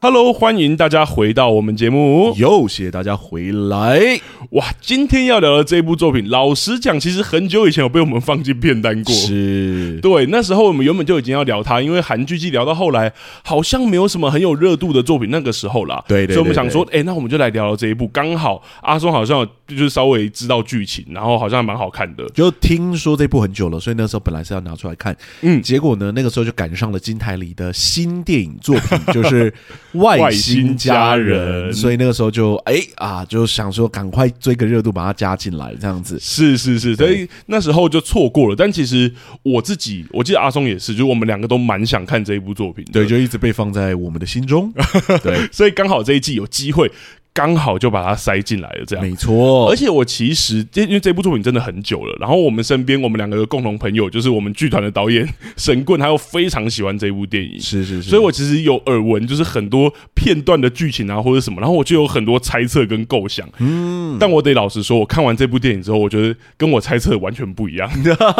Hello，欢迎大家回到我们节目。又谢谢大家回来。哇，今天要聊的这部作品，老实讲，其实很久以前有被我们放进片单过。是，对，那时候我们原本就已经要聊它，因为韩剧季聊到后来，好像没有什么很有热度的作品。那个时候啦，对，对，对，对，所以我们想说，哎、欸，那我们就来聊聊这一部。刚好阿松好像就是稍微知道剧情，然后好像还蛮好看的。就听说这部很久了，所以那时候本来是要拿出来看，嗯，结果呢，那个时候就赶上了金台里的新电影作品，就是。外星家人，所以那个时候就哎、欸、啊，就想说赶快追个热度，把它加进来，这样子。是是是，所以那时候就错过了。但其实我自己，我记得阿松也是，就我们两个都蛮想看这一部作品，对，就一直被放在我们的心中。对，所以刚好这一季有机会。刚好就把它塞进来了，这样没错。而且我其实因为这部作品真的很久了，然后我们身边我们两个的共同朋友就是我们剧团的导演神棍，他又非常喜欢这部电影，是是是。所以我其实有耳闻，就是很多片段的剧情啊或者什么，然后我就有很多猜测跟构想。嗯，但我得老实说，我看完这部电影之后，我觉得跟我猜测完全不一样。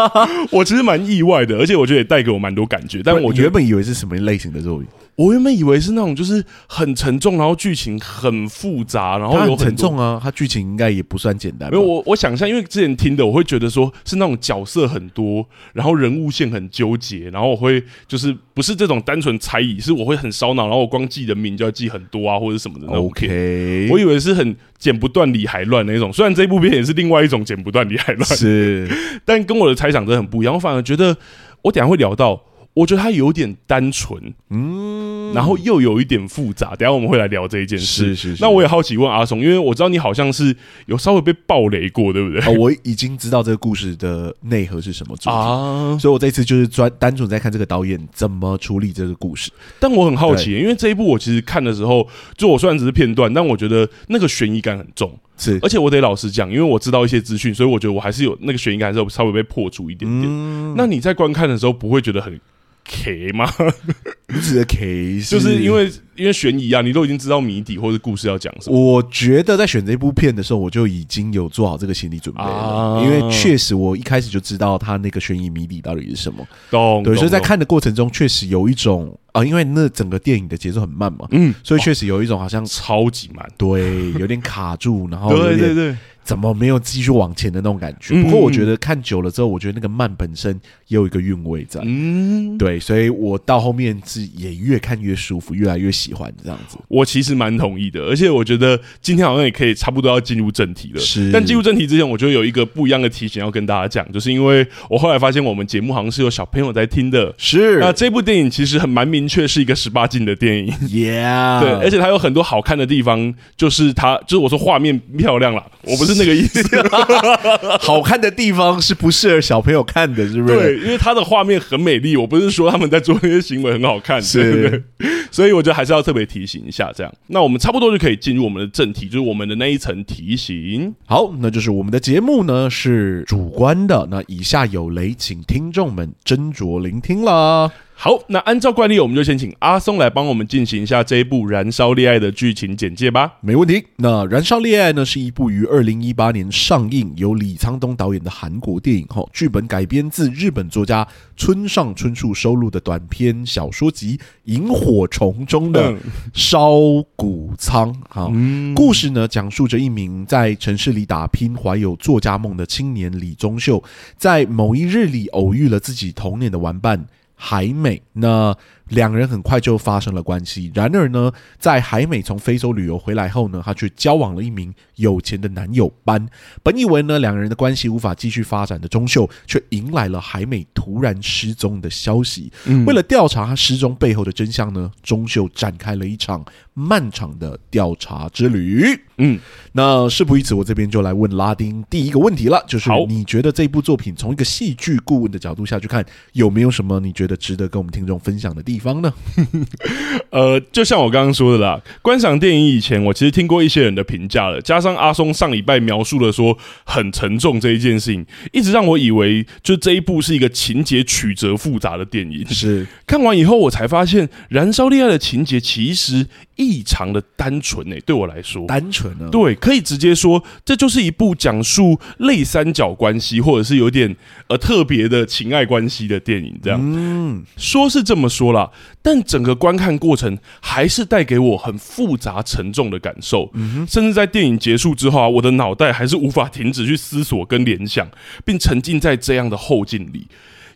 我其实蛮意外的，而且我觉得也带给我蛮多感觉。但我原本以为是什么类型的作品。我原本以为是那种就是很沉重，然后剧情很复杂，然后有很沉重啊，它剧情应该也不算简单。没有我我想象，因为之前听的，我会觉得说是那种角色很多，然后人物线很纠结，然后我会就是不是这种单纯猜疑，是我会很烧脑，然后我光记人名就要记很多啊，或者什么的。OK，我以为是很剪不断理还乱那种，虽然这部片也是另外一种剪不断理还乱，是，但跟我的猜想真的很不一样。我反而觉得，我等下会聊到。我觉得它有点单纯，嗯，然后又有一点复杂。等下我们会来聊这一件事。是是是。那我也好奇问阿松，因为我知道你好像是有稍微被暴雷过，对不对？哦，我已经知道这个故事的内核是什么主题啊，所以我这次就是专单纯在看这个导演怎么处理这个故事。但我很好奇，因为这一部我其实看的时候，就我虽然只是片段，但我觉得那个悬疑感很重。是，而且我得老实讲，因为我知道一些资讯，所以我觉得我还是有那个悬疑感，还是有稍微被破除一点点。嗯，那你在观看的时候不会觉得很？K 吗？你指的 K 就是因为因为悬疑啊，你都已经知道谜底或者故事要讲什么。我觉得在选这部片的时候，我就已经有做好这个心理准备了，啊、因为确实我一开始就知道他那个悬疑谜底到底是什么。懂，对，所以在看的过程中，确实有一种啊，因为那整个电影的节奏很慢嘛，嗯，所以确实有一种好像超级慢，对，有点卡住，然后对对对。怎么没有继续往前的那种感觉？不过我觉得看久了之后，我觉得那个慢本身也有一个韵味在。嗯，对，所以我到后面是也越看越舒服，越来越喜欢这样子。我其实蛮同意的，而且我觉得今天好像也可以差不多要进入正题了。是，但进入正题之前，我觉得有一个不一样的提醒要跟大家讲，就是因为我后来发现我们节目好像是有小朋友在听的。是，那这部电影其实很蛮明确是一个十八禁的电影。Yeah，对，而且它有很多好看的地方，就是它就是我说画面漂亮啦，我不是那个意思。好看的地方是不适合小朋友看的，是不是？对，因为它的画面很美丽。我不是说他们在做那些行为很好看，是对不 对？所以我觉得还是要特别提醒一下。这样，那我们差不多就可以进入我们的正题，就是我们的那一层提醒。好，那就是我们的节目呢是主观的，那以下有雷，请听众们斟酌聆听啦。好，那按照惯例，我们就先请阿松来帮我们进行一下这一部《燃烧恋爱》的剧情简介吧。没问题。那《燃烧恋爱》呢，是一部于二零一八年上映，由李沧东导演的韩国电影。哈，剧本改编自日本作家村上春树收录的短篇小说集《萤火虫》中的烧谷仓。哈，故事呢，讲述着一名在城市里打拼、怀有作家梦的青年李宗秀，在某一日里偶遇了自己童年的玩伴。海美，那两人很快就发生了关系。然而呢，在海美从非洲旅游回来后呢，她却交往了一名有钱的男友班。本以为呢，两人的关系无法继续发展的钟秀，却迎来了海美突然失踪的消息。为了调查她失踪背后的真相呢，钟秀展开了一场漫长的调查之旅。嗯，那事不宜迟，我这边就来问拉丁第一个问题了，就是你觉得这部作品从一个戏剧顾问的角度下去看，有没有什么你觉得值得跟我们听众分享的地方呢？呃，就像我刚刚说的啦，观赏电影以前，我其实听过一些人的评价了，加上阿松上礼拜描述了说很沉重这一件事情，一直让我以为就这一部是一个情节曲折复杂的电影。是看完以后，我才发现《燃烧恋爱》的情节其实异常的单纯诶、欸，对我来说，单纯呢？对，可以直接说，这就是一部讲述类三角关系，或者是有点呃特别的情爱关系的电影。这样，嗯，说是这么说啦，但整个观看过程还是带给我很复杂沉重的感受。嗯，甚至在电影结束之后啊，我的脑袋还是无法停止去思索跟联想，并沉浸在这样的后劲里。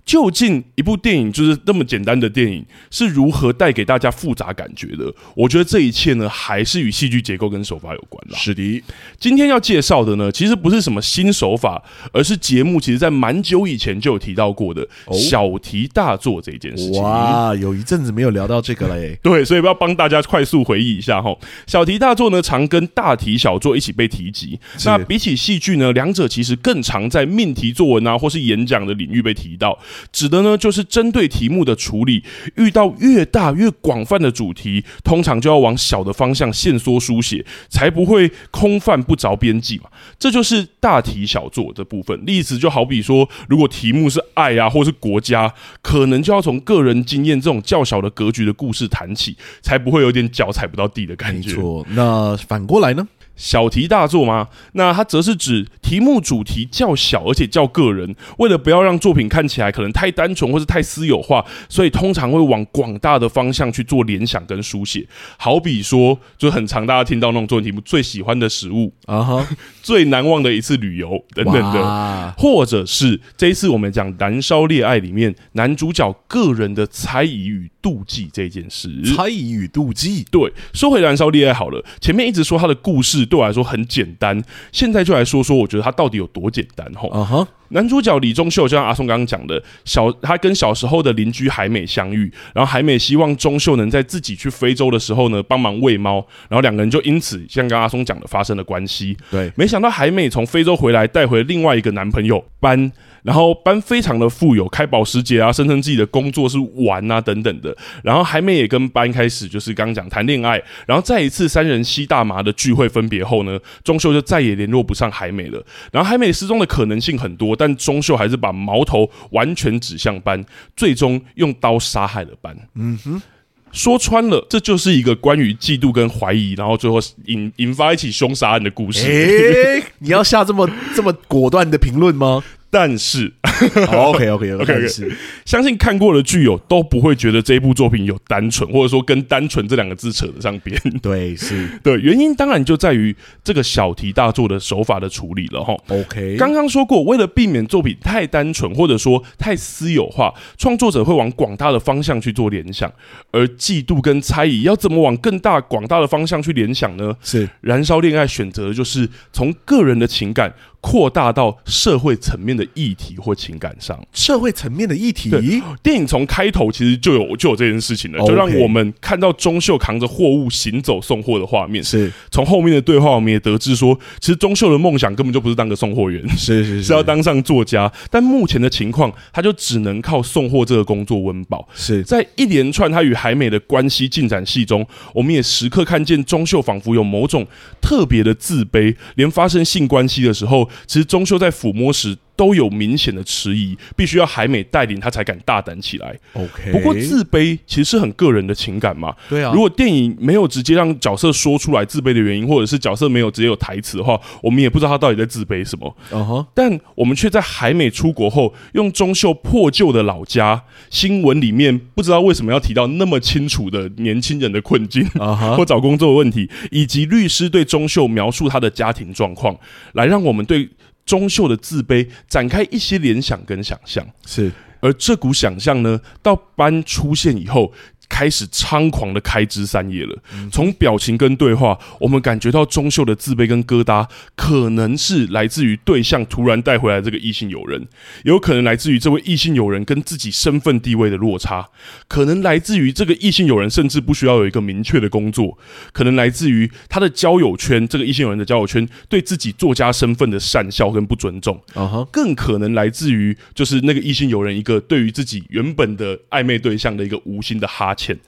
究竟一部电影就是那么简单的电影是如何带给大家复杂感觉的？我觉得这一切呢，还是与戏剧结构跟手法有关啦。是的，今天要介绍的呢，其实不是什么新手法，而是节目其实在蛮久以前就有提到过的小题大做这件事情。哇，有一阵子没有聊到这个了耶。对，所以要帮大家快速回忆一下哈。小题大做呢，常跟大题小做一起被提及。那比起戏剧呢，两者其实更常在命题作文啊，或是演讲的领域被提到。指的呢，就是针对题目的处理，遇到越大越广泛的主题，通常就要往小的方向限缩书写，才不会空泛不着边际嘛。这就是大题小做的部分。例子就好比说，如果题目是爱啊，或是国家，可能就要从个人经验这种较小的格局的故事谈起，才不会有点脚踩不到地的感觉。没错，那反过来呢？小题大做吗？那它则是指题目主题较小，而且较个人。为了不要让作品看起来可能太单纯或是太私有化，所以通常会往广大的方向去做联想跟书写。好比说，就很常大家听到那种作文题目：最喜欢的食物啊哈，最难忘的一次旅游等等的，或者是这一次我们讲《燃烧恋爱》里面男主角个人的猜疑与妒忌这件事。猜疑与妒忌，对，说回《燃烧恋爱》好了，前面一直说他的故事。对我来说很简单，现在就来说说，我觉得它到底有多简单吼。Uh huh. 男主角李钟秀就像阿松刚刚讲的，小他跟小时候的邻居海美相遇，然后海美希望钟秀能在自己去非洲的时候呢帮忙喂猫，然后两个人就因此像刚刚阿松讲的发生了关系。对，没想到海美从非洲回来带回另外一个男朋友班。然后班非常的富有，开保时捷啊，声称自己的工作是玩啊等等的。然后海美也跟班开始就是刚刚讲谈恋爱。然后再一次三人吸大麻的聚会分别后呢，钟秀就再也联络不上海美了。然后海美失踪的可能性很多，但钟秀还是把矛头完全指向班，最终用刀杀害了班。嗯哼，说穿了，这就是一个关于嫉妒跟怀疑，然后最后引引发一起凶杀案的故事。诶，你要下这么这么果断的评论吗？但是，OK OK OK，但是相信看过的剧友都不会觉得这一部作品有单纯，或者说跟单纯这两个字扯得上边。对，是 对，原因当然就在于这个小题大做的手法的处理了哈。OK，刚刚说过，为了避免作品太单纯，或者说太私有化，创作者会往广大的方向去做联想，而嫉妒跟猜疑要怎么往更大广大的方向去联想呢？是燃烧恋爱选择的就是从个人的情感。扩大到社会层面的议题或情感上，社会层面的议题。电影从开头其实就有就有这件事情了，就让我们看到钟秀扛着货物行走送货的画面。是，从后面的对话，我们也得知说，其实钟秀的梦想根本就不是当个送货员，是是是，是要当上作家。但目前的情况，他就只能靠送货这个工作温饱。是在一连串他与海美的关系进展戏中，我们也时刻看见钟秀仿佛有某种特别的自卑，连发生性关系的时候。其实钟秀在抚摸时都有明显的迟疑，必须要海美带领他才敢大胆起来。OK，不过自卑其实是很个人的情感嘛。对啊，如果电影没有直接让角色说出来自卑的原因，或者是角色没有直接有台词的话，我们也不知道他到底在自卑什么。嗯哼，但我们却在海美出国后，用钟秀破旧的老家新闻里面，不知道为什么要提到那么清楚的年轻人的困境啊，或找工作的问题，以及律师对钟秀描述他的家庭状况，来让我们对。钟秀的自卑展开一些联想跟想象，是，而这股想象呢，到班出现以后，开始猖狂的开枝散叶了。从表情跟对话，我们感觉到钟秀的自卑跟疙瘩，可能是来自于对象突然带回来这个异性友人，有可能来自于这位异性友人跟自己身份地位的落差，可能来自于这个异性友人甚至不需要有一个明确的工作，可能来自于他的交友圈，这个异性友人的交友圈对自己作家身份的善笑跟不尊重，更可能来自于就是那个异性友人一个对于自己原本的暧昧对象的一个无心的哈欠。钱。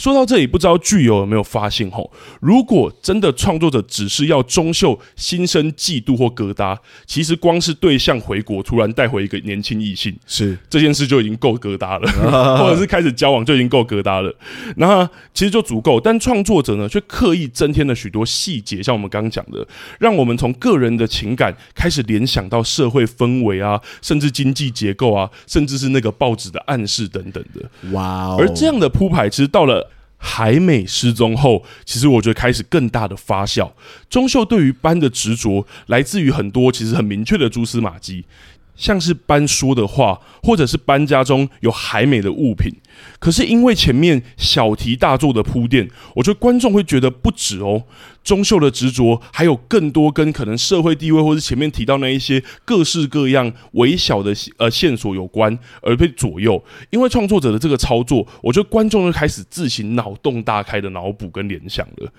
说到这里，不知道剧友有没有发现吼？如果真的创作者只是要中秀心生嫉妒或疙瘩，其实光是对象回国突然带回一个年轻异性，是这件事就已经够疙瘩了，或者是开始交往就已经够疙瘩了。那其实就足够，但创作者呢却刻意增添了许多细节，像我们刚刚讲的，让我们从个人的情感开始联想到社会氛围啊，甚至经济结构啊，甚至是那个报纸的暗示等等的。哇哦！而这样的铺排，其实到了。海美失踪后，其实我觉得开始更大的发酵。钟秀对于班的执着，来自于很多其实很明确的蛛丝马迹。像是班说的话，或者是班家中有海美的物品，可是因为前面小题大做的铺垫，我觉得观众会觉得不止哦。中秀的执着还有更多跟可能社会地位，或是前面提到那一些各式各样微小的呃线索有关，而被左右。因为创作者的这个操作，我觉得观众就开始自行脑洞大开的脑补跟联想了。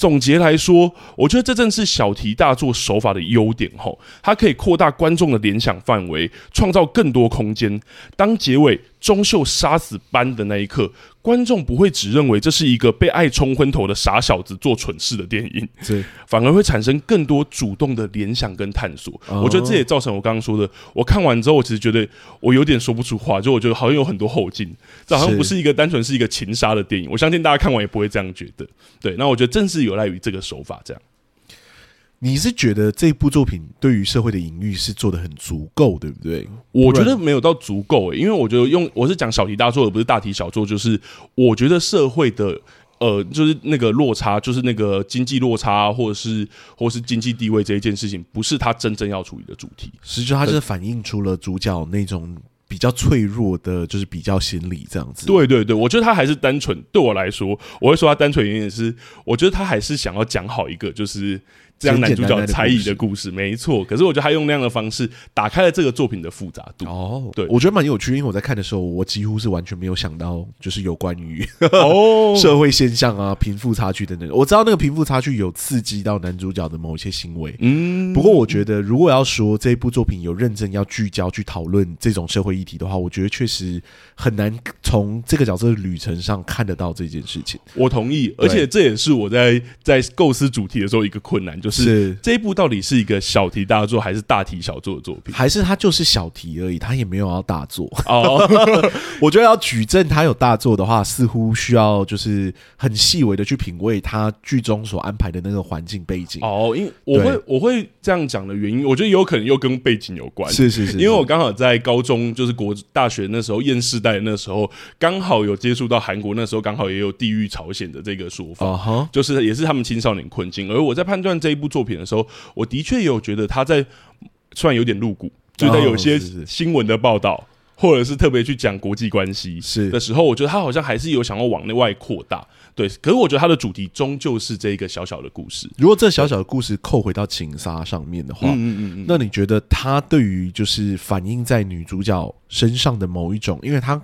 总结来说，我觉得这正是小题大做手法的优点吼，它可以扩大观众的联想范围，创造更多空间。当结尾中秀杀死班的那一刻，观众不会只认为这是一个被爱冲昏头的傻小子做蠢事的电影，对反而会产生更多主动的联想跟探索。我觉得这也造成我刚刚说的，我看完之后，我其实觉得我有点说不出话，就我觉得好像有很多后劲，这好像不是一个单纯是一个情杀的电影。我相信大家看完也不会这样觉得。对，那我觉得正是有赖于这个手法这样。你是觉得这部作品对于社会的隐喻是做的很足够，对不对？我觉得没有到足够诶，因为我觉得用我是讲小题大做，而不是大题小做。就是我觉得社会的呃，就是那个落差，就是那个经济落差，或者是或是经济地位这一件事情，不是他真正要处理的主题。实际上，它就是反映出了主角那种比较脆弱的，就是比较心理这样子。对对对，我觉得他还是单纯。对我来说，我会说他单纯原因是，我觉得他还是想要讲好一个，就是。这样男主角猜疑的故事，没错。可是我觉得他用那样的方式打开了这个作品的复杂度。哦，对，我觉得蛮有趣，因为我在看的时候，我几乎是完全没有想到，就是有关于 哦社会现象啊、贫富差距等等。我知道那个贫富差距有刺激到男主角的某一些行为。嗯，不过我觉得如果要说这一部作品有认真要聚焦去讨论这种社会议题的话，我觉得确实很难从这个角色的旅程上看得到这件事情。我同意，而且这也是我在在构思主题的时候一个困难，就是。是这一部到底是一个小题大做还是大题小做的作品？还是它就是小题而已？它也没有要大做哦。Oh. 我觉得要举证它有大做的话，似乎需要就是很细微的去品味它剧中所安排的那个环境背景。哦，oh, 因为我会我会这样讲的原因，我觉得有可能又跟背景有关。是是是，是，因为我刚好在高中就是国大学那时候厌世代那时候，刚好有接触到韩国，那时候刚好也有地域朝鲜的这个说法，uh huh. 就是也是他们青少年困境。而我在判断这一部作品的时候，我的确有觉得他在虽然有点露骨，就在有些新闻的报道，或者是特别去讲国际关系是的时候，我觉得他好像还是有想要往内外扩大。对，可是我觉得他的主题终究是这一个小小的故事。如果这小小的故事扣回到情杀上面的话，嗯嗯嗯，那你觉得他对于就是反映在女主角身上的某一种，因为他。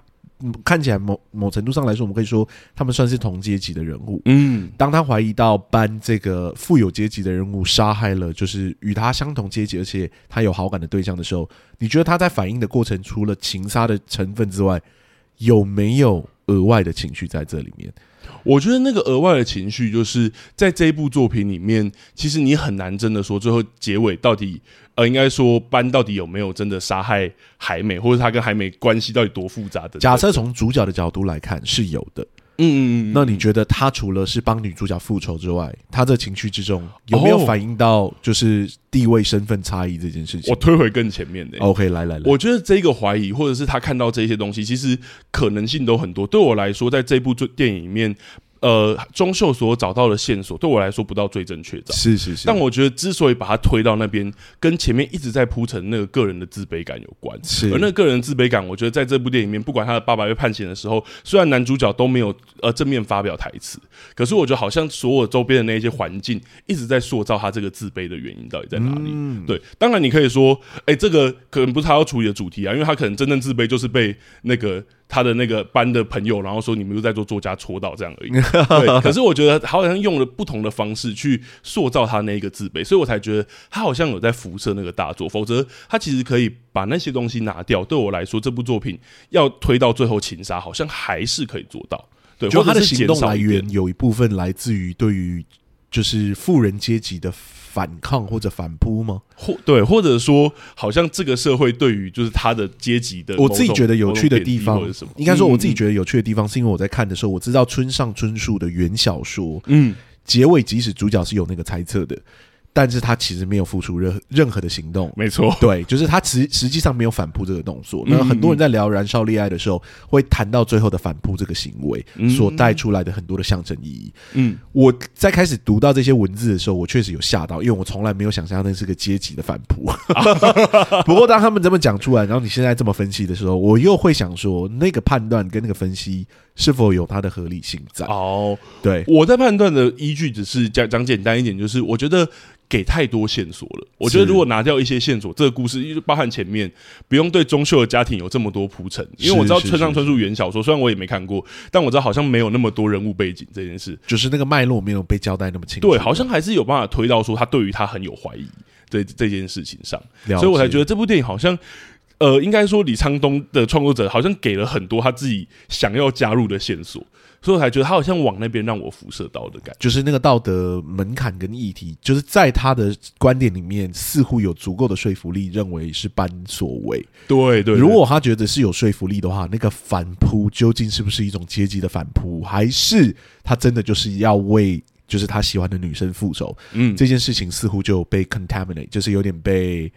看起来某某程度上来说，我们可以说他们算是同阶级的人物。嗯，当他怀疑到班这个富有阶级的人物杀害了就是与他相同阶级而且他有好感的对象的时候，你觉得他在反应的过程，除了情杀的成分之外，有没有额外的情绪在这里面？我觉得那个额外的情绪，就是在这一部作品里面，其实你很难真的说最后结尾到底。呃，应该说班到底有没有真的杀害海美，或者他跟海美关系到底多复杂的？假设从主角的角度来看是有的，嗯嗯嗯。那你觉得他除了是帮女主角复仇之外，他的情绪之中有没有反映到就是地位身份差异这件事情？我推回更前面的。OK，来来来，我觉得这个怀疑，或者是他看到这些东西，其实可能性都很多。对我来说，在这部电影里面。呃，钟秀所找到的线索对我来说不到最正确的，是是是。但我觉得之所以把他推到那边，跟前面一直在铺陈那个个人的自卑感有关。是，而那个个人的自卑感，我觉得在这部电影里面，不管他的爸爸被判刑的时候，虽然男主角都没有呃正面发表台词，可是我觉得好像所有周边的那些环境一直在塑造他这个自卑的原因到底在哪里？嗯、对，当然你可以说，哎、欸，这个可能不是他要处理的主题啊，因为他可能真正自卑就是被那个。他的那个班的朋友，然后说你们又在做作家戳到这样而已。对，可是我觉得他好像用了不同的方式去塑造他那一个自卑，所以我才觉得他好像有在辐射那个大作。否则他其实可以把那些东西拿掉。对我来说，这部作品要推到最后情杀，好像还是可以做到。对，就他的行动来源有一部分来自于对于就是富人阶级的。反抗或者反扑吗？或对，或者说，好像这个社会对于就是他的阶级的，我自己觉得有趣的地方，应该说我自己觉得有趣的地方，是因为我在看的时候，我知道村上春树的原小说，嗯，结尾即使主角是有那个猜测的。但是他其实没有付出任任何的行动，没错，对，就是他实实际上没有反扑这个动作。那很多人在聊《燃烧恋爱》的时候，会谈到最后的反扑这个行为所带出来的很多的象征意义。嗯，我在开始读到这些文字的时候，我确实有吓到，因为我从来没有想象那是个阶级的反扑。不过当他们这么讲出来，然后你现在这么分析的时候，我又会想说，那个判断跟那个分析是否有它的合理性在？哦，对，我在判断的依据只是讲讲简单一点，就是我觉得。给太多线索了，我觉得如果拿掉一些线索，这个故事就包含前面不用对钟秀的家庭有这么多铺陈，因为我知道村上春树原小说，虽然我也没看过，但我知道好像没有那么多人物背景这件事，就是那个脉络没有被交代那么清楚。对，好像还是有办法推到说他对于他很有怀疑，对这件事情上，所以我才觉得这部电影好像，呃，应该说李沧东的创作者好像给了很多他自己想要加入的线索。所以我才觉得他好像往那边让我辐射到的感觉，就是那个道德门槛跟议题，就是在他的观点里面似乎有足够的说服力，认为是班所为。对对，如果他觉得是有说服力的话，那个反扑究竟是不是一种阶级的反扑，还是他真的就是要为就是他喜欢的女生复仇？嗯，这件事情似乎就被 contaminate，就是有点被。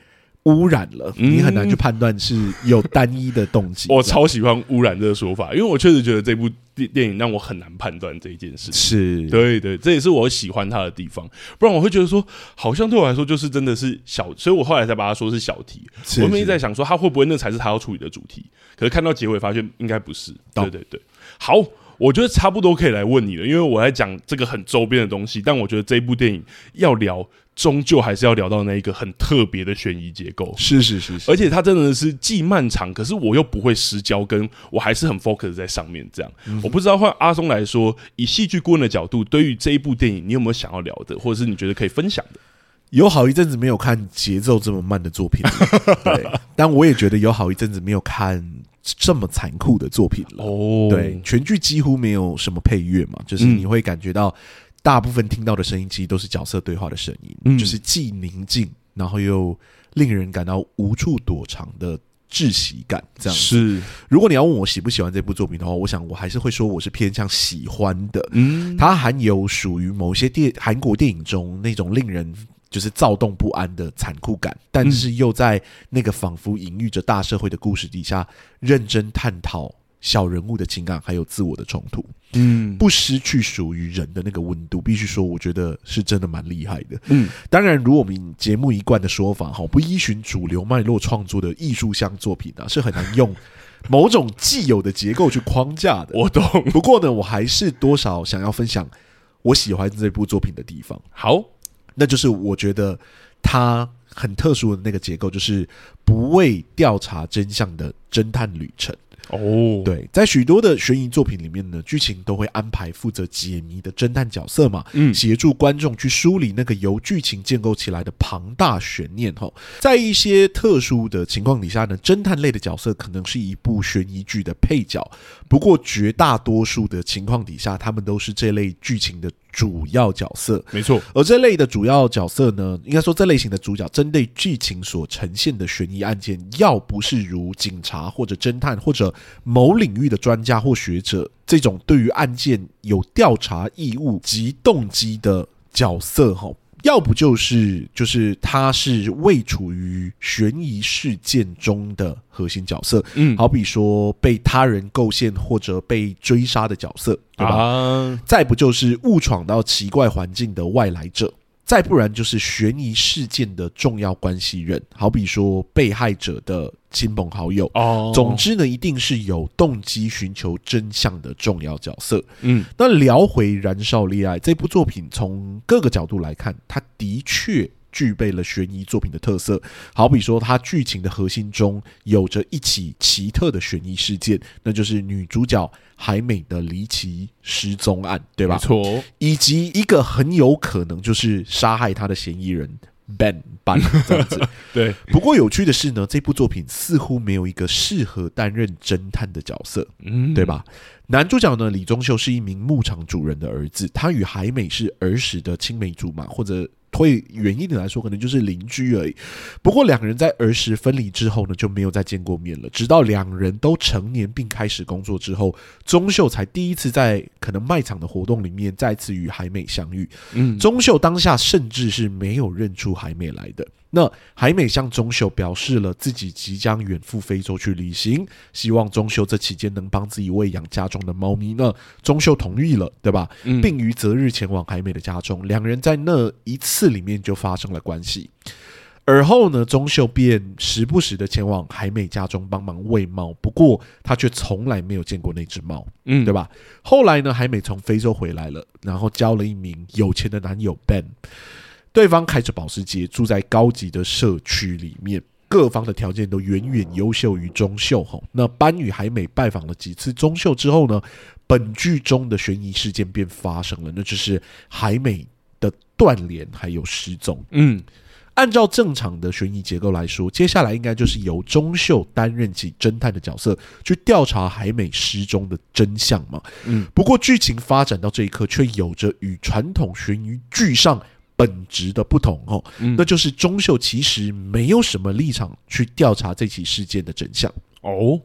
污染了，你很难去判断是有单一的动机。我超喜欢“污染”这个说法，因为我确实觉得这部电电影让我很难判断这一件事。是对对，这也是我喜欢它的地方。不然我会觉得说，好像对我来说就是真的是小，所以我后来才把它说是小题。我们一直在想说，他会不会那才是他要处理的主题？可是看到结尾发现应该不是。对对对，好。我觉得差不多可以来问你了，因为我在讲这个很周边的东西，但我觉得这一部电影要聊，终究还是要聊到那一个很特别的悬疑结构。是是是是，而且它真的是既漫长，可是我又不会失焦，跟我还是很 focus 在上面。这样，嗯、我不知道换阿松来说，以戏剧顾问的角度，对于这一部电影，你有没有想要聊的，或者是你觉得可以分享的？有好一阵子没有看节奏这么慢的作品了，对，但我也觉得有好一阵子没有看。这么残酷的作品了哦，对，全剧几乎没有什么配乐嘛，就是你会感觉到大部分听到的声音其实都是角色对话的声音，嗯，就是既宁静，然后又令人感到无处躲藏的窒息感。这样是，如果你要问我喜不喜欢这部作品的话，我想我还是会说我是偏向喜欢的。嗯，它含有属于某些电韩国电影中那种令人。就是躁动不安的残酷感，但是又在那个仿佛隐喻着大社会的故事底下，认真探讨小人物的情感还有自我的冲突。嗯，不失去属于人的那个温度，必须说，我觉得是真的蛮厉害的。嗯，当然，如我们节目一贯的说法，哈，不依循主流脉络创作的艺术像作品啊，是很难用 某种既有的结构去框架的。我懂。不过呢，我还是多少想要分享我喜欢这部作品的地方。好。那就是我觉得它很特殊的那个结构，就是不为调查真相的侦探旅程。哦，对，在许多的悬疑作品里面呢，剧情都会安排负责解谜的侦探角色嘛，嗯，协助观众去梳理那个由剧情建构起来的庞大悬念。哈，在一些特殊的情况底下呢，侦探类的角色可能是一部悬疑剧的配角，不过绝大多数的情况底下，他们都是这类剧情的主要角色。没错，而这类的主要角色呢，应该说这类型的主角针对剧情所呈现的悬疑案件，要不是如警察或者侦探或者某领域的专家或学者，这种对于案件有调查义务及动机的角色，哈，要不就是就是他是未处于悬疑事件中的核心角色，嗯，好比说被他人构陷或者被追杀的角色，对吧？啊、再不就是误闯到奇怪环境的外来者。再不然就是悬疑事件的重要关系人，好比说被害者的亲朋好友。哦，总之呢，一定是有动机寻求真相的重要角色。嗯，那聊回《燃烧恋爱》这部作品，从各个角度来看，它的确。具备了悬疑作品的特色，好比说，它剧情的核心中有着一起奇特的悬疑事件，那就是女主角海美的离奇失踪案，对吧？没错，以及一个很有可能就是杀害她的嫌疑人 Ben 班这样子。对，不过有趣的是呢，这部作品似乎没有一个适合担任侦探的角色，嗯，对吧？男主角呢，李钟秀是一名牧场主人的儿子，他与海美是儿时的青梅竹马，或者。会远一点来说，可能就是邻居而已。不过两人在儿时分离之后呢，就没有再见过面了。直到两人都成年并开始工作之后，钟秀才第一次在可能卖场的活动里面再次与海美相遇。嗯，钟秀当下甚至是没有认出海美来的。那海美向钟秀表示了自己即将远赴非洲去旅行，希望钟秀这期间能帮自己喂养家中的猫咪。那钟秀同意了，对吧？嗯，并于择日前往海美的家中，两人在那一次里面就发生了关系。而后呢，钟秀便时不时的前往海美家中帮忙喂猫，不过他却从来没有见过那只猫，嗯，对吧？后来呢，海美从非洲回来了，然后交了一名有钱的男友 Ben。对方开着保时捷，住在高级的社区里面，各方的条件都远远优秀于钟秀。吼，那班与海美拜访了几次钟秀之后呢，本剧中的悬疑事件便发生了，那就是海美的断联还有失踪。嗯，按照正常的悬疑结构来说，接下来应该就是由钟秀担任起侦探的角色，去调查海美失踪的真相嘛。嗯，不过剧情发展到这一刻，却有着与传统悬疑剧上。本质的不同哦，那就是钟秀其实没有什么立场去调查这起事件的真相哦。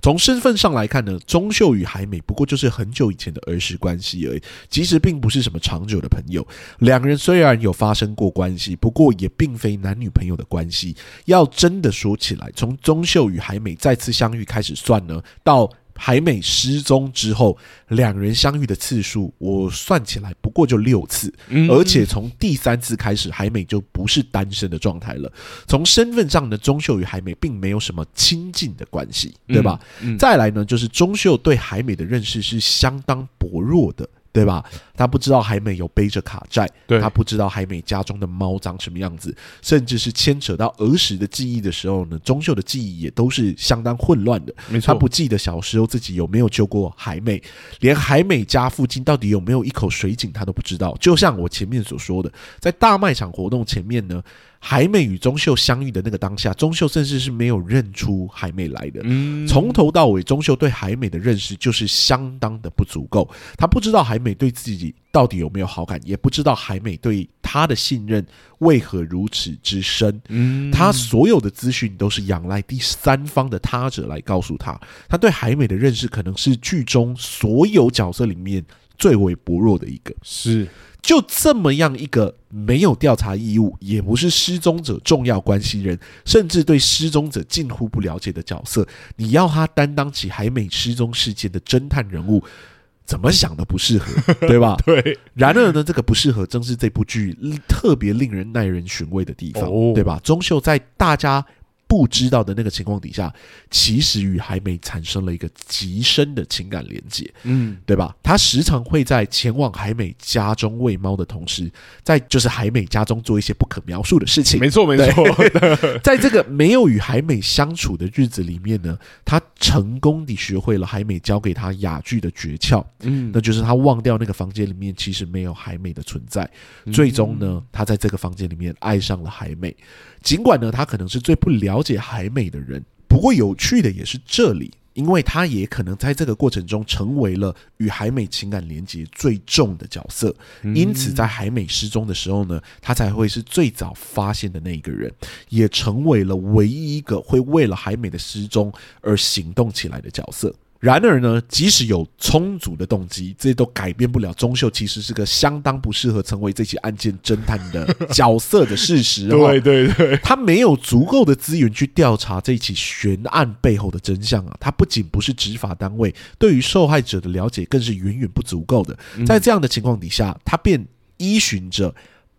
从身份上来看呢，钟秀与海美不过就是很久以前的儿时关系而已，其实并不是什么长久的朋友。两个人虽然有发生过关系，不过也并非男女朋友的关系。要真的说起来，从钟秀与海美再次相遇开始算呢，到。海美失踪之后，两人相遇的次数我算起来不过就六次，而且从第三次开始，海美就不是单身的状态了。从身份上呢，钟秀与海美并没有什么亲近的关系，对吧？再来呢，就是钟秀对海美的认识是相当薄弱的。对吧？他不知道海美有背着卡债，对他不知道海美家中的猫长什么样子，甚至是牵扯到儿时的记忆的时候呢，钟秀的记忆也都是相当混乱的。没错，他不记得小时候自己有没有救过海美，连海美家附近到底有没有一口水井他都不知道。就像我前面所说的，在大卖场活动前面呢。海美与钟秀相遇的那个当下，钟秀甚至是没有认出海美来的。从头到尾，钟秀对海美的认识就是相当的不足够。他不知道海美对自己到底有没有好感，也不知道海美对他的信任为何如此之深。他所有的资讯都是仰赖第三方的他者来告诉他。他对海美的认识可能是剧中所有角色里面最为薄弱的一个。是。就这么样一个没有调查义务，也不是失踪者重要关系人，甚至对失踪者近乎不了解的角色，你要他担当起海美失踪事件的侦探人物，怎么想都不适合，对吧？对。然而呢，这个不适合正是这部剧特别令人耐人寻味的地方，对吧？钟秀在大家。不知道的那个情况底下，其实与海美产生了一个极深的情感连接，嗯，对吧？他时常会在前往海美家中喂猫的同时，在就是海美家中做一些不可描述的事情。没错，没错。在这个没有与海美相处的日子里面呢，他成功地学会了海美教给他哑剧的诀窍，嗯，那就是他忘掉那个房间里面其实没有海美的存在。最终呢，他在这个房间里面爱上了海美。尽管呢，他可能是最不了解海美的人，不过有趣的也是这里，因为他也可能在这个过程中成为了与海美情感连接最重的角色，因此在海美失踪的时候呢，他才会是最早发现的那一个人，也成为了唯一一个会为了海美的失踪而行动起来的角色。然而呢，即使有充足的动机，这些都改变不了钟秀其实是个相当不适合成为这起案件侦探的角色的事实。对对对，他没有足够的资源去调查这起悬案背后的真相啊！他不仅不是执法单位，对于受害者的了解更是远远不足够的。在这样的情况底下，他便依循着。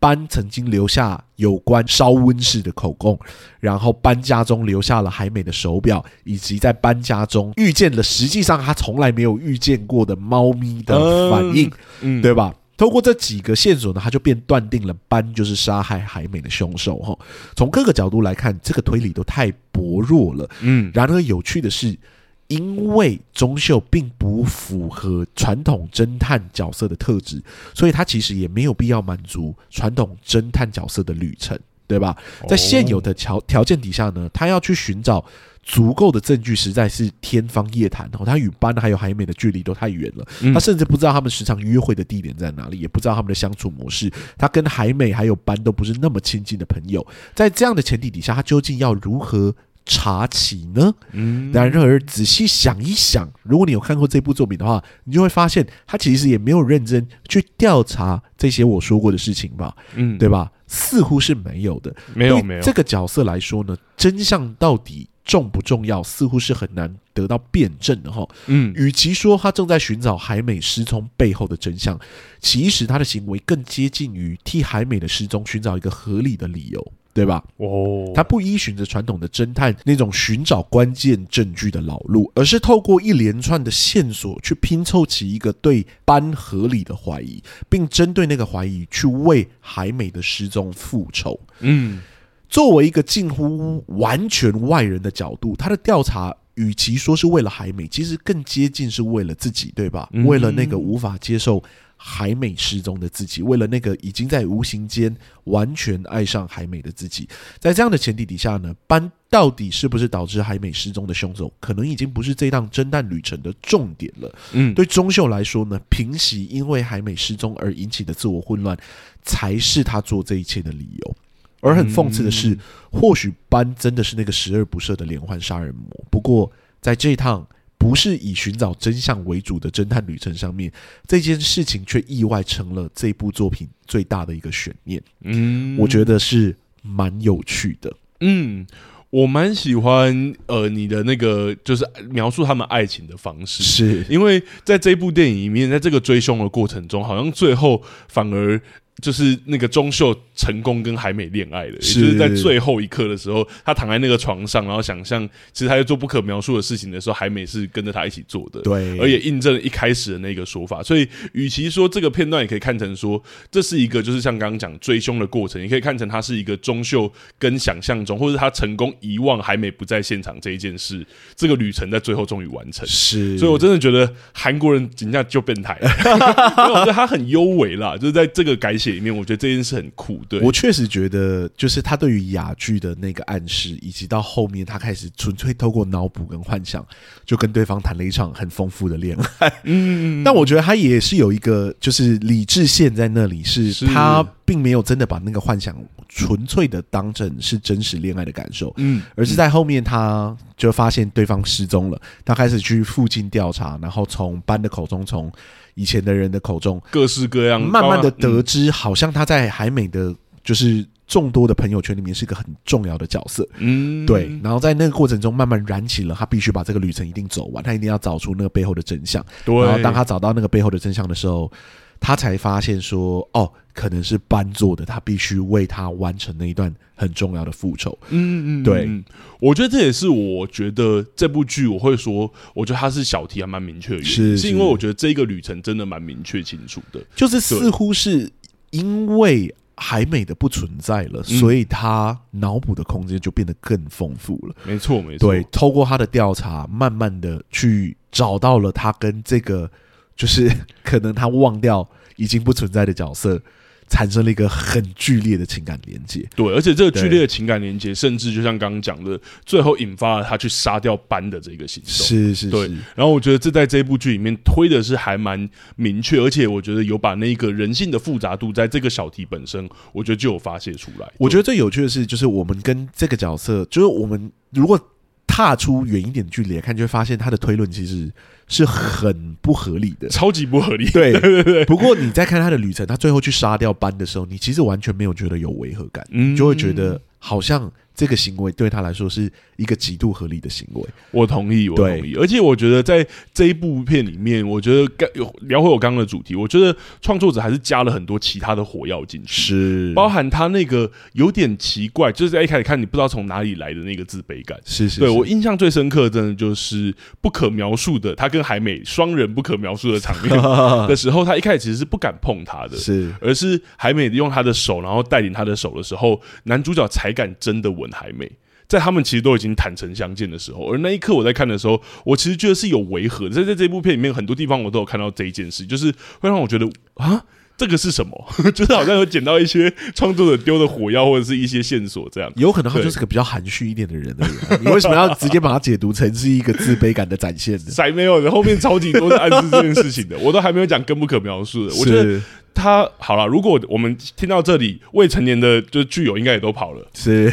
班曾经留下有关烧温室的口供，然后班家中留下了海美的手表，以及在班家中遇见了实际上他从来没有遇见过的猫咪的反应，嗯，对吧？透过这几个线索呢，他就便断定了班就是杀害海美的凶手。哈，从各个角度来看，这个推理都太薄弱了。嗯，然而有趣的是。因为钟秀并不符合传统侦探角色的特质，所以他其实也没有必要满足传统侦探角色的旅程，对吧？在现有的条条件底下呢，他要去寻找足够的证据，实在是天方夜谭。哦，他与班还有海美的距离都太远了，他甚至不知道他们时常约会的地点在哪里，也不知道他们的相处模式。他跟海美还有班都不是那么亲近的朋友，在这样的前提底下，他究竟要如何？查起呢？嗯，然而仔细想一想，如果你有看过这部作品的话，你就会发现他其实也没有认真去调查这些我说过的事情吧？嗯，对吧？似乎是没有的。没有没有。这个角色来说呢，真相到底重不重要，似乎是很难得到辩证的哈。嗯，与其说他正在寻找海美失踪背后的真相，其实他的行为更接近于替海美的失踪寻找一个合理的理由。对吧？哦，他不依循着传统的侦探那种寻找关键证据的老路，而是透过一连串的线索去拼凑起一个对班合理的怀疑，并针对那个怀疑去为海美的失踪复仇。嗯，作为一个近乎完全外人的角度，他的调查与其说是为了海美，其实更接近是为了自己，对吧？为了那个无法接受。海美失踪的自己，为了那个已经在无形间完全爱上海美的自己，在这样的前提底下呢，班到底是不是导致海美失踪的凶手，可能已经不是这趟侦探旅程的重点了。嗯，对钟秀来说呢，平息因为海美失踪而引起的自我混乱，才是他做这一切的理由。而很讽刺的是，或许班真的是那个十恶不赦的连环杀人魔。不过，在这一趟。不是以寻找真相为主的侦探旅程上面，这件事情却意外成了这部作品最大的一个悬念。嗯，我觉得是蛮有趣的。嗯，我蛮喜欢呃你的那个就是描述他们爱情的方式，是因为在这部电影里面，在这个追凶的过程中，好像最后反而。就是那个钟秀成功跟海美恋爱了，也就是在最后一刻的时候，他躺在那个床上，然后想象其实他在做不可描述的事情的时候，海美是跟着他一起做的，对，而也印证了一开始的那个说法。所以，与其说这个片段，也可以看成说这是一个就是像刚刚讲追凶的过程，也可以看成它是一个钟秀跟想象中，或者他成功遗忘海美不在现场这一件事，这个旅程在最后终于完成。是，所以我真的觉得韩国人人家就变态，我觉得他很优美啦，就是在这个改。里面，我觉得这件事很酷。对，我确实觉得，就是他对于哑剧的那个暗示，以及到后面他开始纯粹透过脑补跟幻想，就跟对方谈了一场很丰富的恋爱。嗯，但我觉得他也是有一个就是理智线在那里，是他并没有真的把那个幻想纯粹的当成是真实恋爱的感受。嗯，而是在后面他就发现对方失踪了，他开始去附近调查，然后从班的口中从。以前的人的口中，各式各样，慢慢的得知，好像他在海美的，就是众多的朋友圈里面是一个很重要的角色。嗯，对。然后在那个过程中，慢慢燃起了他必须把这个旅程一定走完，他一定要找出那个背后的真相。对。然后当他找到那个背后的真相的时候，他才发现说，哦，可能是班做的，他必须为他完成那一段很重要的复仇。嗯嗯，对。我觉得这也是我觉得这部剧我会说，我觉得它是小题还蛮明确的原因，是，是因为我觉得这个旅程真的蛮明确清楚的，就是似乎是因为海美的不存在了，所以他脑补的空间就变得更丰富了。没错，没错。对，透过他的调查，慢慢的去找到了他跟这个，就是 可能他忘掉已经不存在的角色。产生了一个很剧烈的情感连接，对，而且这个剧烈的情感连接，甚至就像刚刚讲的，最后引发了他去杀掉班的这个行动，是是，对。然后我觉得这在这部剧里面推的是还蛮明确，而且我觉得有把那个人性的复杂度，在这个小题本身，我觉得就有发泄出来。我觉得最有趣的是，就是我们跟这个角色，就是我们如果踏出远一点的距离来看，就会发现他的推论其实是很不合理的，超级不合理。对 对对。不过你在看他的旅程，他最后去杀掉班的时候，你其实完全没有觉得有违和感，嗯，就会觉得好像。这个行为对他来说是一个极度合理的行为，我同意，我同意。而且我觉得在这一部片里面，我觉得刚聊回我刚刚的主题，我觉得创作者还是加了很多其他的火药进去，是。包含他那个有点奇怪，就是在一开始看你不知道从哪里来的那个自卑感，是是，是。对我印象最深刻，真的就是不可描述的，他跟海美双人不可描述的场面 的时候，他一开始其实是不敢碰他的，是，而是海美用他的手，然后带领他的手的时候，男主角才敢真的吻海美。在他们其实都已经坦诚相见的时候，而那一刻我在看的时候，我其实觉得是有违和的。在在这部片里面，很多地方我都有看到这一件事，就是会让我觉得啊，这个是什么？就是好像有捡到一些创作者丢的火药或者是一些线索，这样。有可能他就是个比较含蓄一点的人而已、啊。你为什么要直接把它解读成是一个自卑感的展现呢？才没有的，后面超级多的暗示这件事情的，我都还没有讲更不可描述的。我觉得他好了，如果我们听到这里，未成年的就是剧友应该也都跑了。是。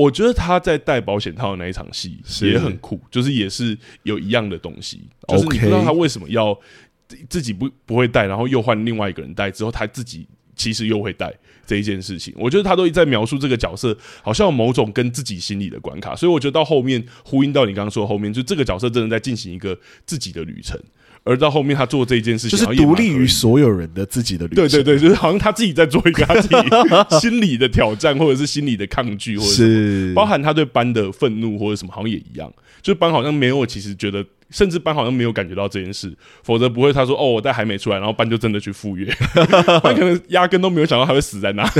我觉得他在戴保险套的那一场戏也很酷，就是也是有一样的东西，就是你不知道他为什么要自己不不会戴，然后又换另外一个人戴之后，他自己其实又会戴这一件事情。我觉得他都一直在描述这个角色好像有某种跟自己心里的关卡，所以我觉得到后面呼应到你刚刚说的后面，就这个角色真的在进行一个自己的旅程。而到后面，他做这一件事情，就是独立于所有人的自己的旅程。对对对，就是好像他自己在做一个他自己心理的挑战，或者是心理的抗拒，或者是包含他对班的愤怒或者什么，好像也一样。就班好像没有，其实觉得，甚至班好像没有感觉到这件事，否则不会他说哦，我带海美出来，然后班就真的去赴约，班可能压根都没有想到他会死在那。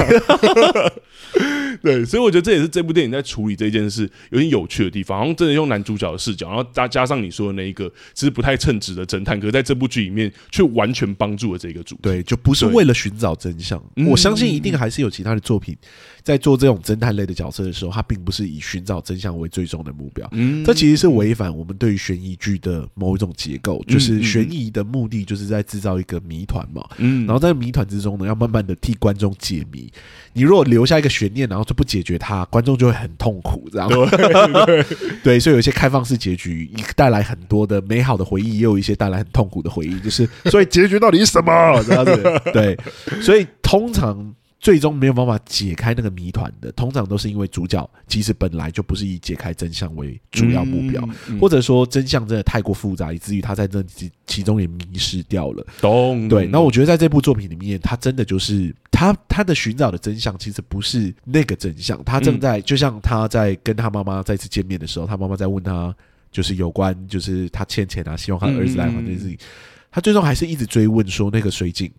对，所以我觉得这也是这部电影在处理这件事有点有趣的地方，好像真的用男主角的视角，然后加加上你说的那一个其实不太称职的侦探，可是在这部剧里面却完全帮助了这个主题。对，就不是为了寻找真相。我相信一定还是有其他的作品在做这种侦探类的角色的时候，他并不是以寻找真相为最终的目标。嗯，这其实是违反我们对于悬疑剧的某一种结构，就是悬疑的目的就是在制造一个谜团嘛。嗯，然后在谜团之中呢，要慢慢的替观众解谜。你如果留下一个悬念，然后就不解决它，观众就会很痛苦，这样。对，对，所以有一些开放式结局，带来很多的美好的回忆，也有一些带来很痛苦的回忆。就是，所以结局到底是什么？这样子。对，所以通常。最终没有办法解开那个谜团的，通常都是因为主角其实本来就不是以解开真相为主要目标，或者说真相真的太过复杂，以至于他在这其其中也迷失掉了。懂？对。那我觉得在这部作品里面，他真的就是他他的寻找的真相其实不是那个真相，他正在就像他在跟他妈妈再次见面的时候，他妈妈在问他就是有关就是他欠钱啊，希望他的儿子来还这件事情，他最终还是一直追问说那个水井。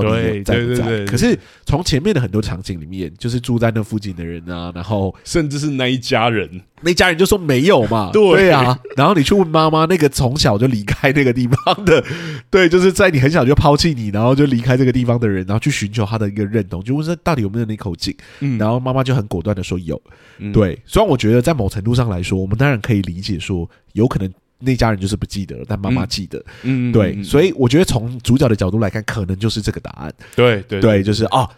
到底在不在？可是从前面的很多场景里面，就是住在那附近的人啊，然后甚至是那一家人，那家人就说没有嘛，对啊。然后你去问妈妈，那个从小就离开那个地方的，对，就是在你很小就抛弃你，然后就离开这个地方的人，然后去寻求他的一个认同，就问说到底有没有那口井？嗯，然后妈妈就很果断的说有。对，虽然我觉得在某程度上来说，我们当然可以理解说有可能。那家人就是不记得了，但妈妈记得。嗯，嗯对，所以我觉得从主角的角度来看，可能就是这个答案。对对对，就是哦，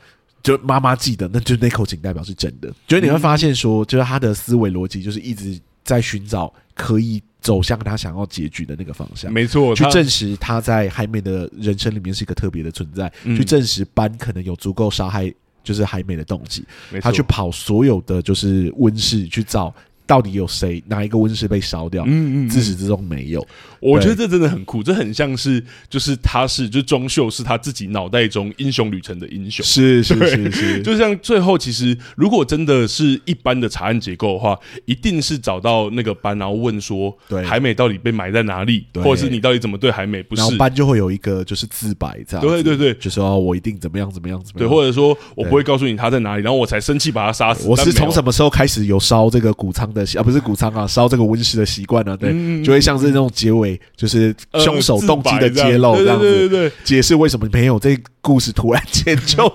就妈妈记得，那就那口井代表是真的。所以你会发现说，就是他的思维逻辑就是一直在寻找可以走向他想要结局的那个方向。没错，去证实他在海美的人生里面是一个特别的存在，去证实班可能有足够杀害就是海美的动机。他去跑所有的就是温室去找。到底有谁哪一个温室被烧掉？嗯嗯，自始至终没有。我觉得这真的很酷，这很像是就是他是就钟秀是他自己脑袋中英雄旅程的英雄，是是是是。就像最后其实如果真的是一般的查案结构的话，一定是找到那个班，然后问说，对海美到底被埋在哪里，或者是你到底怎么对海美？不是，然后班就会有一个就是自白这样，对对对，就说我一定怎么样怎么样怎么样，对，或者说我不会告诉你他在哪里，然后我才生气把他杀死。我是从什么时候开始有烧这个谷仓的啊？不是谷仓啊，烧这个温室的习惯呢？对，就会像是那种结尾，就是凶手动机的揭露这样子，对对对，解释为什么没有这故事突然间就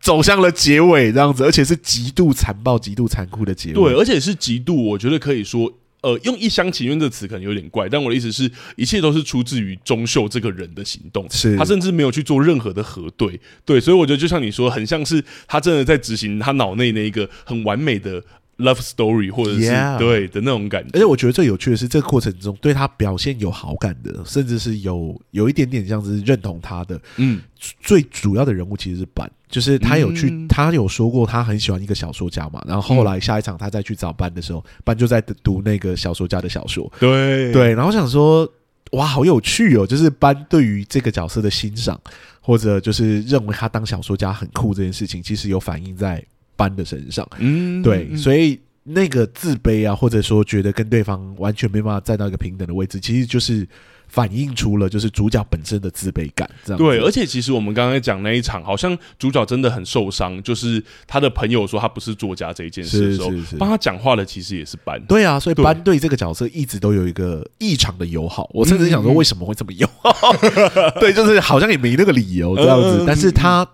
走向了结尾这样子，而且是极度残暴、极度残酷的结尾。对，而且是极度，我觉得可以说，呃，用一厢情愿这个词可能有点怪，但我的意思是一切都是出自于钟秀这个人的行动，是他甚至没有去做任何的核对，对，所以我觉得就像你说，很像是他真的在执行他脑内那一个很完美的。Love story，或者是对的那种感觉。而且我觉得最有趣的是，这个过程中对他表现有好感的，甚至是有有一点点像是认同他的，嗯，最主要的人物其实是班，就是他有去，嗯。他有说过他很喜欢一个小说家嘛，然后后来下一场他再去找班的时候，班就在读那个小说家的小说，对。对，然后我想说，哇，好有趣哦，就是班对于这个角色的欣赏，或者就是认为他当小说家很酷这件事情，其实有反映在班的身上，嗯，对，嗯所以那个自卑啊，或者说觉得跟对方完全没办法站到一个平等的位置，其实就是反映出了就是主角本身的自卑感，这样对，而且其实我们刚刚讲那一场，好像主角真的很受伤，就是他的朋友说他不是作家这一件事的时候帮他讲话的其实也是班。对啊，所以班对这个角色一直都有一个异常的友好。我甚至想说，为什么会这么友好？对，就是好像也没那个理由这样子。嗯但是他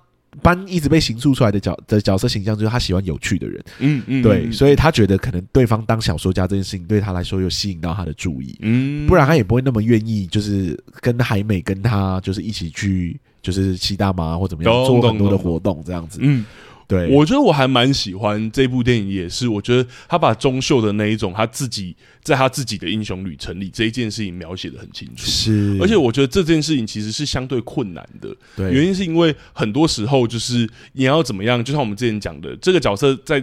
班一直被形塑出来的角的角色形象，就是他喜欢有趣的人。嗯嗯，对，嗯所以他觉得可能对方当小说家这件事情对他来说有吸引到他的注意，嗯，不然他也不会那么愿意，就是跟海美跟他就是一起去就是吸大麻或怎么样做很多的活动这样子。嗯。对，我觉得我还蛮喜欢这部电影，也是我觉得他把钟秀的那一种他自己在他自己的英雄旅程里这一件事情描写的很清楚，是，而且我觉得这件事情其实是相对困难的，对。原因是因为很多时候就是你要怎么样，就像我们之前讲的，这个角色在。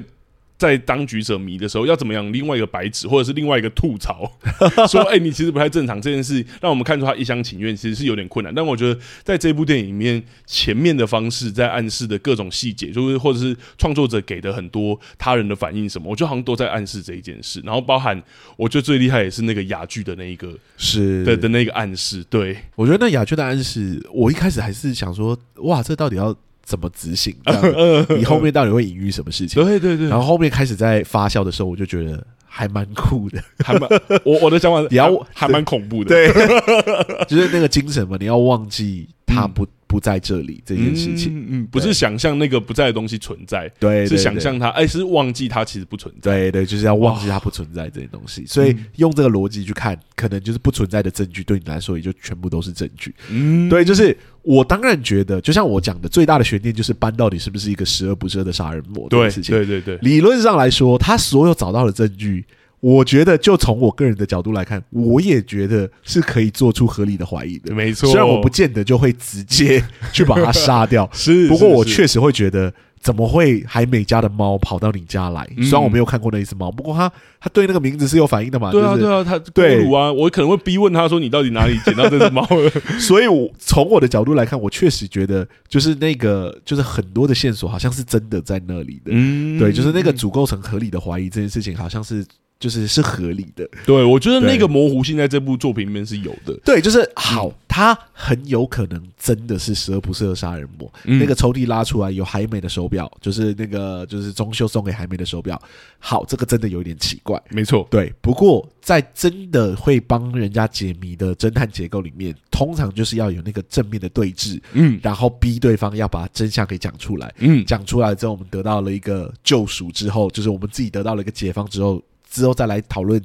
在当局者迷的时候，要怎么样？另外一个白纸，或者是另外一个吐槽，说：“哎、欸，你其实不太正常。”这件事让我们看出他一厢情愿，其实是有点困难。但我觉得在这部电影里面，前面的方式在暗示的各种细节，就是或者是创作者给的很多他人的反应什么，我觉得好像都在暗示这一件事。然后包含我觉得最厉害也是那个哑剧的那一个是的的那个暗示。对，我觉得那哑剧的暗示，我一开始还是想说，哇，这到底要怎么执行？这样 你后面到底会隐喻什么事情？对对对。然后后面开始在发酵的时候，我就觉得还蛮酷的，还蛮我我的想法 你要还蛮恐怖的。对，就是那个精神嘛，你要忘记他不。不在这里这件事情，嗯，嗯，不是想象那个不在的东西存在，对，是想象它，哎，是忘记它其实不存在，对对，就是要忘记它不存在这些东西。所以用这个逻辑去看，可能就是不存在的证据，对你来说也就全部都是证据。嗯，对，就是我当然觉得，就像我讲的，最大的悬念就是班到底是不是一个十恶不赦的杀人魔这件事情。对对对，理论上来说，他所有找到的证据。我觉得，就从我个人的角度来看，我也觉得是可以做出合理的怀疑的。没错，虽然我不见得就会直接去把它杀掉，是，不过我确实会觉得，怎么会海美家的猫跑到你家来？嗯、虽然我没有看过那一只猫，不过它它对那个名字是有反应的嘛？对啊，就是、对啊，它对啊，我可能会逼问他说：“你到底哪里捡到这只猫？” 所以我从我的角度来看，我确实觉得，就是那个，就是很多的线索好像是真的在那里的。嗯，对，就是那个足构成合理的怀疑这件事情，好像是。就是是合理的，对，我觉得那个模糊性在这部作品里面是有的。对，就是好，他很有可能真的是十恶不赦的杀人魔。嗯、那个抽屉拉出来有海美的手表，就是那个就是钟秀送给海美的手表。好，这个真的有点奇怪，没错。对，不过在真的会帮人家解谜的侦探结构里面，通常就是要有那个正面的对峙，嗯，然后逼对方要把真相给讲出来，嗯，讲出来之后，我们得到了一个救赎之后，就是我们自己得到了一个解放之后。之后再来讨论，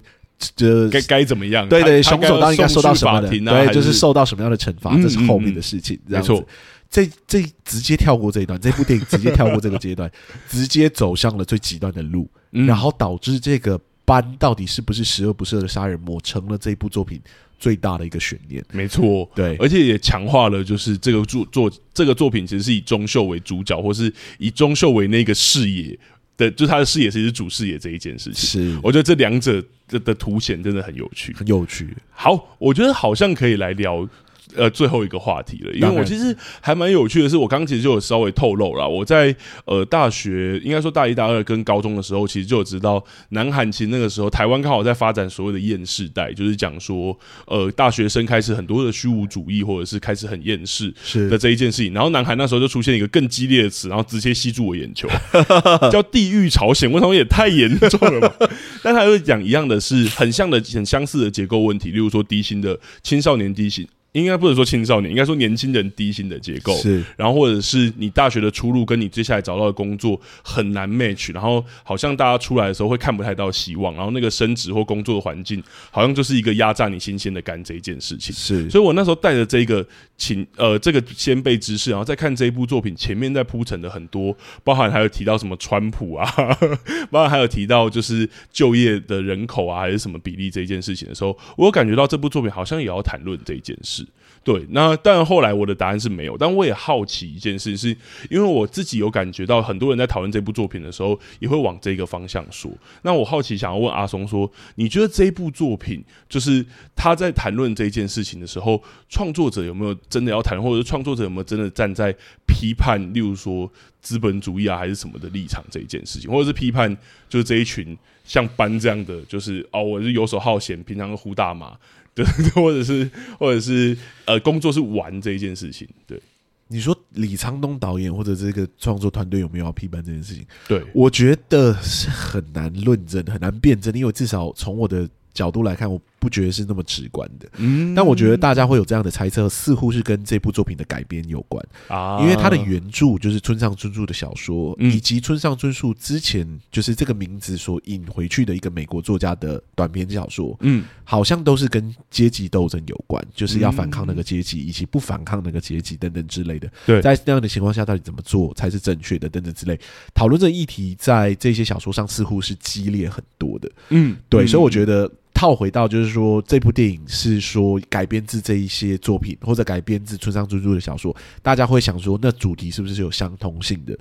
这该该怎么样？对对，凶手当应该受到什么的？啊、对，就是受到什么样的惩罚？这是后面的事情。没错，这这直接跳过这一段，这部电影直接跳过这个阶段，直接走向了最极端的路，然后导致这个班到底是不是十恶不赦的杀人魔，成了这部作品最大的一个悬念。没错，对，而且也强化了，就是这个作作这个作品其实是以钟秀为主角，或是以钟秀为那个视野。的，就是他的视野其实是主视野这一件事情，是我觉得这两者的的凸显真的很有趣，很有趣。好，我觉得好像可以来聊。呃，最后一个话题了，因为我其实还蛮有趣的是，我刚刚其实就有稍微透露了，我在呃大学，应该说大一、大二跟高中的时候，其实就有知道，南韩其实那个时候台湾刚好在发展所谓的厌世代，就是讲说，呃，大学生开始很多的虚无主义，或者是开始很厌世的这一件事情。然后南韩那时候就出现一个更激烈的词，然后直接吸住我眼球，叫“地狱朝鲜”。我想也太严重了吧？但他又讲一样的是很像的、很相似的结构问题，例如说低薪的青少年低薪。应该不能说青少年，应该说年轻人低薪的结构。是，然后或者是你大学的出路跟你接下来找到的工作很难 match，然后好像大家出来的时候会看不太到希望，然后那个升职或工作的环境好像就是一个压榨你新鲜的肝这一件事情。是，所以我那时候带着这个请呃这个先辈知识，然后再看这一部作品前面在铺陈的很多，包含还有提到什么川普啊，包含还有提到就是就业的人口啊还是什么比例这一件事情的时候，我有感觉到这部作品好像也要谈论这一件事。对，那但后来我的答案是没有，但我也好奇一件事，是因为我自己有感觉到很多人在讨论这部作品的时候，也会往这个方向说。那我好奇想要问阿松说，你觉得这部作品就是他在谈论这件事情的时候，创作者有没有真的要谈，或者是创作者有没有真的站在批判，例如说资本主义啊，还是什么的立场这一件事情，或者是批判就是这一群像班这样的，就是哦，我是游手好闲，平常呼大麻。对，或者是，或者是，呃，工作是玩这一件事情。对，你说李沧东导演或者这个创作团队有没有要批判这件事情？对，我觉得是很难论证、很难辩证，因为至少从我的角度来看，我。不觉得是那么直观的，嗯，但我觉得大家会有这样的猜测，似乎是跟这部作品的改编有关啊，因为它的原著就是村上春树的小说，以及村上春树之前就是这个名字所引回去的一个美国作家的短篇小说，嗯，好像都是跟阶级斗争有关，就是要反抗那个阶级，以及不反抗那个阶级等等之类的。对，在那样的情况下，到底怎么做才是正确的？等等之类，讨论这议题在这些小说上似乎是激烈很多的。嗯，对，所以我觉得。套回到就是说，这部电影是说改编自这一些作品，或者改编自村上春树的小说，大家会想说，那主题是不是有相同性的？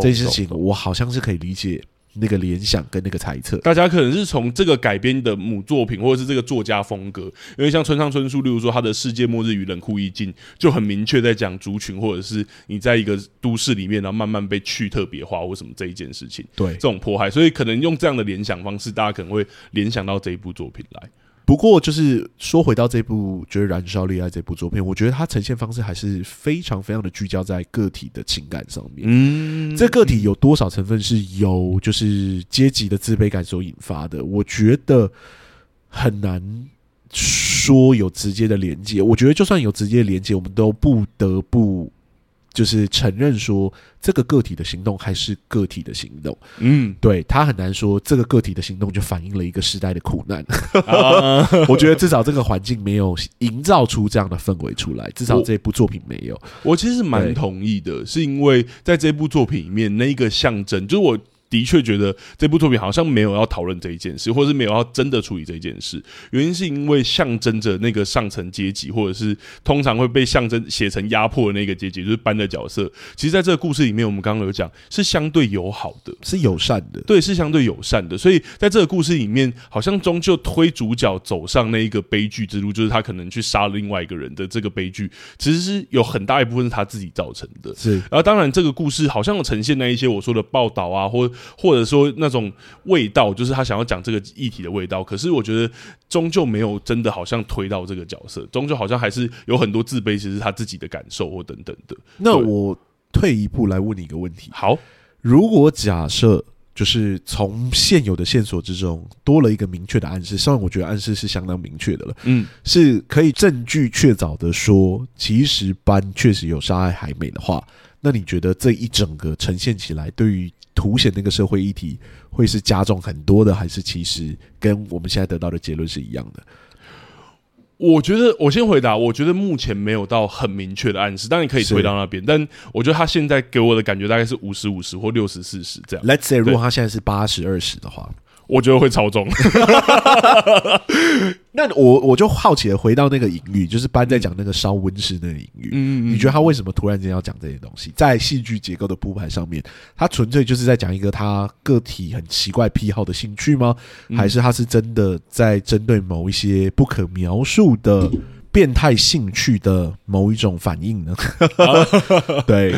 这件事情我好像是可以理解。那个联想跟那个猜测，大家可能是从这个改编的母作品，或者是这个作家风格，因为像村上春树，例如说他的《世界末日与冷酷意境》，就很明确在讲族群，或者是你在一个都市里面，然后慢慢被去特别化或什么这一件事情，对这种迫害，所以可能用这样的联想方式，大家可能会联想到这一部作品来。不过，就是说回到这部，觉得《燃烧烈爱》这部作品，我觉得它呈现方式还是非常非常的聚焦在个体的情感上面。嗯，这个体有多少成分是由就是阶级的自卑感所引发的？我觉得很难说有直接的连接。我觉得就算有直接的连接，我们都不得不。就是承认说，这个个体的行动还是个体的行动。嗯，对，他很难说这个个体的行动就反映了一个时代的苦难。啊、我觉得至少这个环境没有营造出这样的氛围出来，至少这部作品没有。我，我其实蛮同意的，是因为在这部作品里面，那一个象征就是我。的确觉得这部作品好像没有要讨论这一件事，或者是没有要真的处理这一件事。原因是因为象征着那个上层阶级，或者是通常会被象征写成压迫的那个阶级，就是班的角色。其实，在这个故事里面，我们刚刚有讲是相对友好的，是友善的，对，是相对友善的。所以，在这个故事里面，好像终究推主角走上那一个悲剧之路，就是他可能去杀了另外一个人的这个悲剧，其实是有很大一部分是他自己造成的。是，然后当然，这个故事好像有呈现那一些我说的报道啊，或或者说那种味道，就是他想要讲这个议题的味道。可是我觉得终究没有真的好像推到这个角色，终究好像还是有很多自卑，其实是他自己的感受或等等的。那我退一步来问你一个问题：好，如果假设就是从现有的线索之中多了一个明确的暗示，虽然我觉得暗示是相当明确的了，嗯，是可以证据确凿的说，其实班确实有杀害海美的话，那你觉得这一整个呈现起来对于？凸显那个社会议题会是加重很多的，还是其实跟我们现在得到的结论是一样的？我觉得我先回答，我觉得目前没有到很明确的暗示，当然可以推到那边，但我觉得他现在给我的感觉大概是五十五十或六十四十这样。Let's say 如果他现在是八十二十的话。我觉得会超重。那我我就好奇的回到那个隐喻，就是班在讲那个烧温室那个隐喻。嗯，你觉得他为什么突然间要讲这些东西？在戏剧结构的铺排上面，他纯粹就是在讲一个他个体很奇怪癖好的兴趣吗？还是他是真的在针对某一些不可描述的变态兴趣的某一种反应呢？对。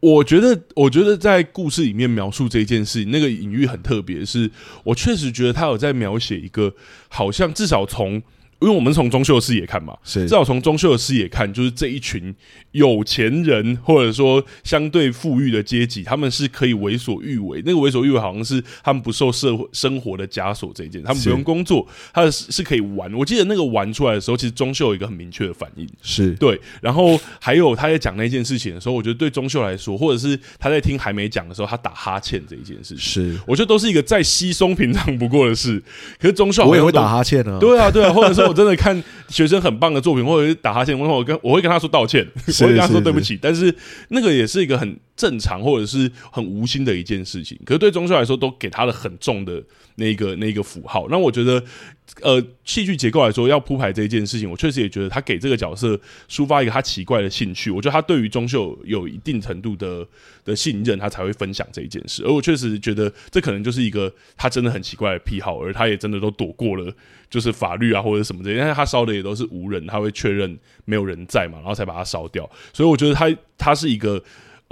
我觉得，我觉得在故事里面描述这件事，那个隐喻很特别。是我确实觉得他有在描写一个，好像至少从因为我们从中秀的视野看嘛，是至少从中秀的视野看，就是这一群有钱人或者说相对富裕的阶级，他们是可以为所欲为。那个为所欲为，好像是他们不受社会生活的枷锁这一件，他们不用工作，他是是可以玩。我记得那个玩出来的时候，其实中秀有一个很明确的反应，是对。然后还有他在讲那件事情的时候，我觉得对中秀来说，或者是他在听还没讲的时候，他打哈欠这一件事情，是我觉得都是一个再稀松平常不过的事。可是中秀我也会打哈欠呢、啊，对啊，对啊，或者说我真的看。学生很棒的作品，或者是打哈欠，我跟我会跟他说道歉，我会跟他说对不起。但是那个也是一个很正常或者是很无心的一件事情。可是对钟秀来说，都给他了很重的那个那个符号。那我觉得，呃，戏剧结构来说，要铺排这一件事情，我确实也觉得他给这个角色抒发一个他奇怪的兴趣。我觉得他对于钟秀有一定程度的的信任，他才会分享这一件事。而我确实觉得，这可能就是一个他真的很奇怪的癖好，而他也真的都躲过了。就是法律啊，或者什么的，因为他烧的也都是无人，他会确认没有人在嘛，然后才把它烧掉。所以我觉得他他是一个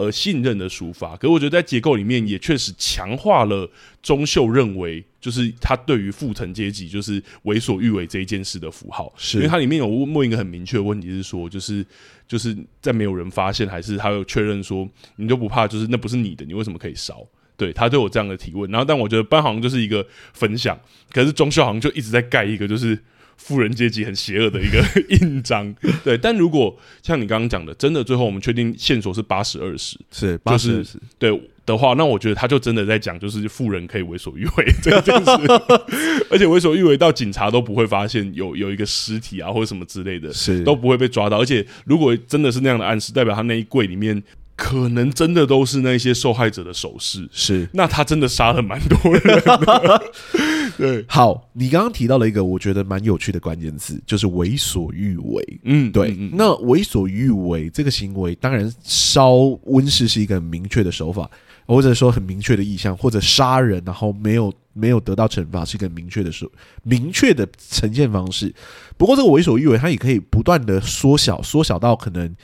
呃信任的抒发。可是我觉得在结构里面也确实强化了钟秀认为，就是他对于父层阶级就是为所欲为这一件事的符号。是因为它里面有问一个很明确的问题，是说就是就是在没有人发现，还是他有确认说你就不怕，就是那不是你的，你为什么可以烧？对，他对我这样的提问，然后但我觉得班好像就是一个分享，可是钟秀好像就一直在盖一个就是富人阶级很邪恶的一个 印章。对，但如果像你刚刚讲的，真的最后我们确定线索是八十二十，是八十二十，对的话，那我觉得他就真的在讲，就是富人可以为所欲为这件事，而且为所欲为到警察都不会发现有有一个尸体啊或者什么之类的，是都不会被抓到。而且如果真的是那样的暗示，代表他那一柜里面。可能真的都是那些受害者的手势，是那他真的杀了蛮多人的。对，好，你刚刚提到了一个我觉得蛮有趣的关键词，就是为所欲为。嗯，对。嗯、那为所欲为这个行为，当然烧温室是一个很明确的手法，或者说很明确的意向，或者杀人然后没有没有得到惩罚是一个明确的手明确的呈现方式。不过这个为所欲为，它也可以不断的缩小，缩小到可能。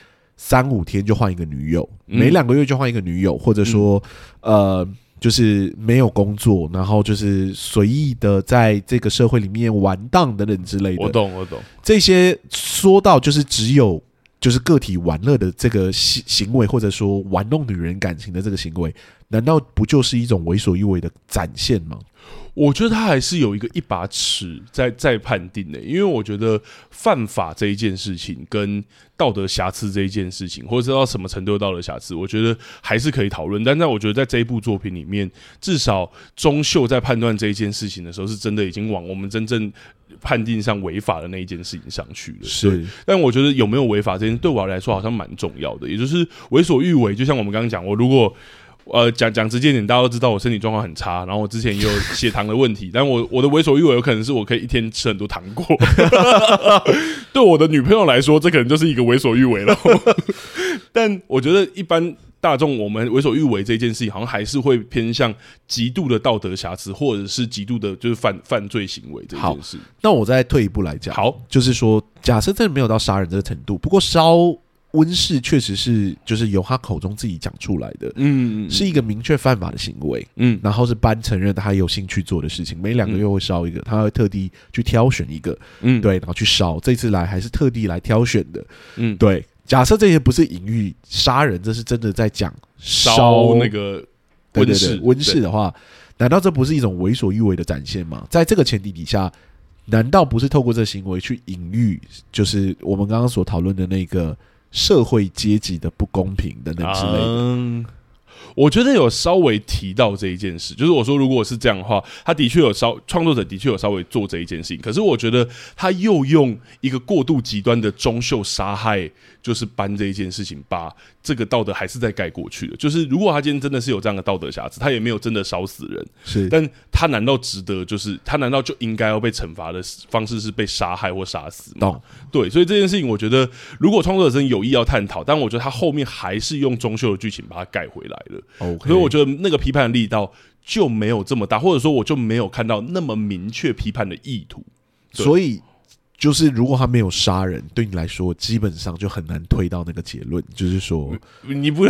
三五天就换一个女友，每两个月就换一个女友，或者说，呃，就是没有工作，然后就是随意的在这个社会里面玩荡等等之类的。我懂，我懂。这些说到就是只有就是个体玩乐的这个行行为，或者说玩弄女人感情的这个行为，难道不就是一种为所欲为的展现吗？我觉得他还是有一个一把尺在在判定的，因为我觉得犯法这一件事情跟道德瑕疵这一件事情，或者到什么程度的道德瑕疵，我觉得还是可以讨论。但在我觉得在这一部作品里面，至少钟秀在判断这一件事情的时候，是真的已经往我们真正判定上违法的那一件事情上去了。是，但我觉得有没有违法这件事对我来说好像蛮重要的，也就是为所欲为。就像我们刚刚讲，我如果。呃，讲讲直接点，大家都知道我身体状况很差，然后我之前也有血糖的问题，但我我的为所欲为有可能是我可以一天吃很多糖果，对我的女朋友来说，这可能就是一个为所欲为了。但我觉得一般大众，我们为所欲为这件事情，好像还是会偏向极度的道德瑕疵，或者是极度的就是犯犯罪行为这件事。那我再退一步来讲，好，就是说，假设真的没有到杀人这个程度，不过烧。温室确实是，就是由他口中自己讲出来的，嗯，是一个明确犯法的行为，嗯，然后是班承认他有兴趣做的事情，每两个月会烧一个，他会特地去挑选一个，嗯，对，然后去烧，这次来还是特地来挑选的，嗯，对。假设这些不是隐喻杀人，这是真的在讲烧那个温室温室的话，难道这不是一种为所欲为的展现吗？在这个前提底下，难道不是透过这个行为去隐喻，就是我们刚刚所讨论的那个？社会阶级的不公平等等之类的。我觉得有稍微提到这一件事，就是我说如果是这样的话，他的确有稍创作者的确有稍微做这一件事情，可是我觉得他又用一个过度极端的中秀杀害。就是搬这一件事情，把这个道德还是在盖过去的。就是如果他今天真的是有这样的道德瑕疵，他也没有真的烧死人，是，但他难道值得？就是他难道就应该要被惩罚的方式是被杀害或杀死吗？哦，对，所以这件事情，我觉得如果创作者真有意要探讨，但我觉得他后面还是用中秀的剧情把它盖回来了。OK，所以我觉得那个批判的力道就没有这么大，或者说我就没有看到那么明确批判的意图。所以。就是如果他没有杀人，对你来说基本上就很难推到那个结论。就是说，你不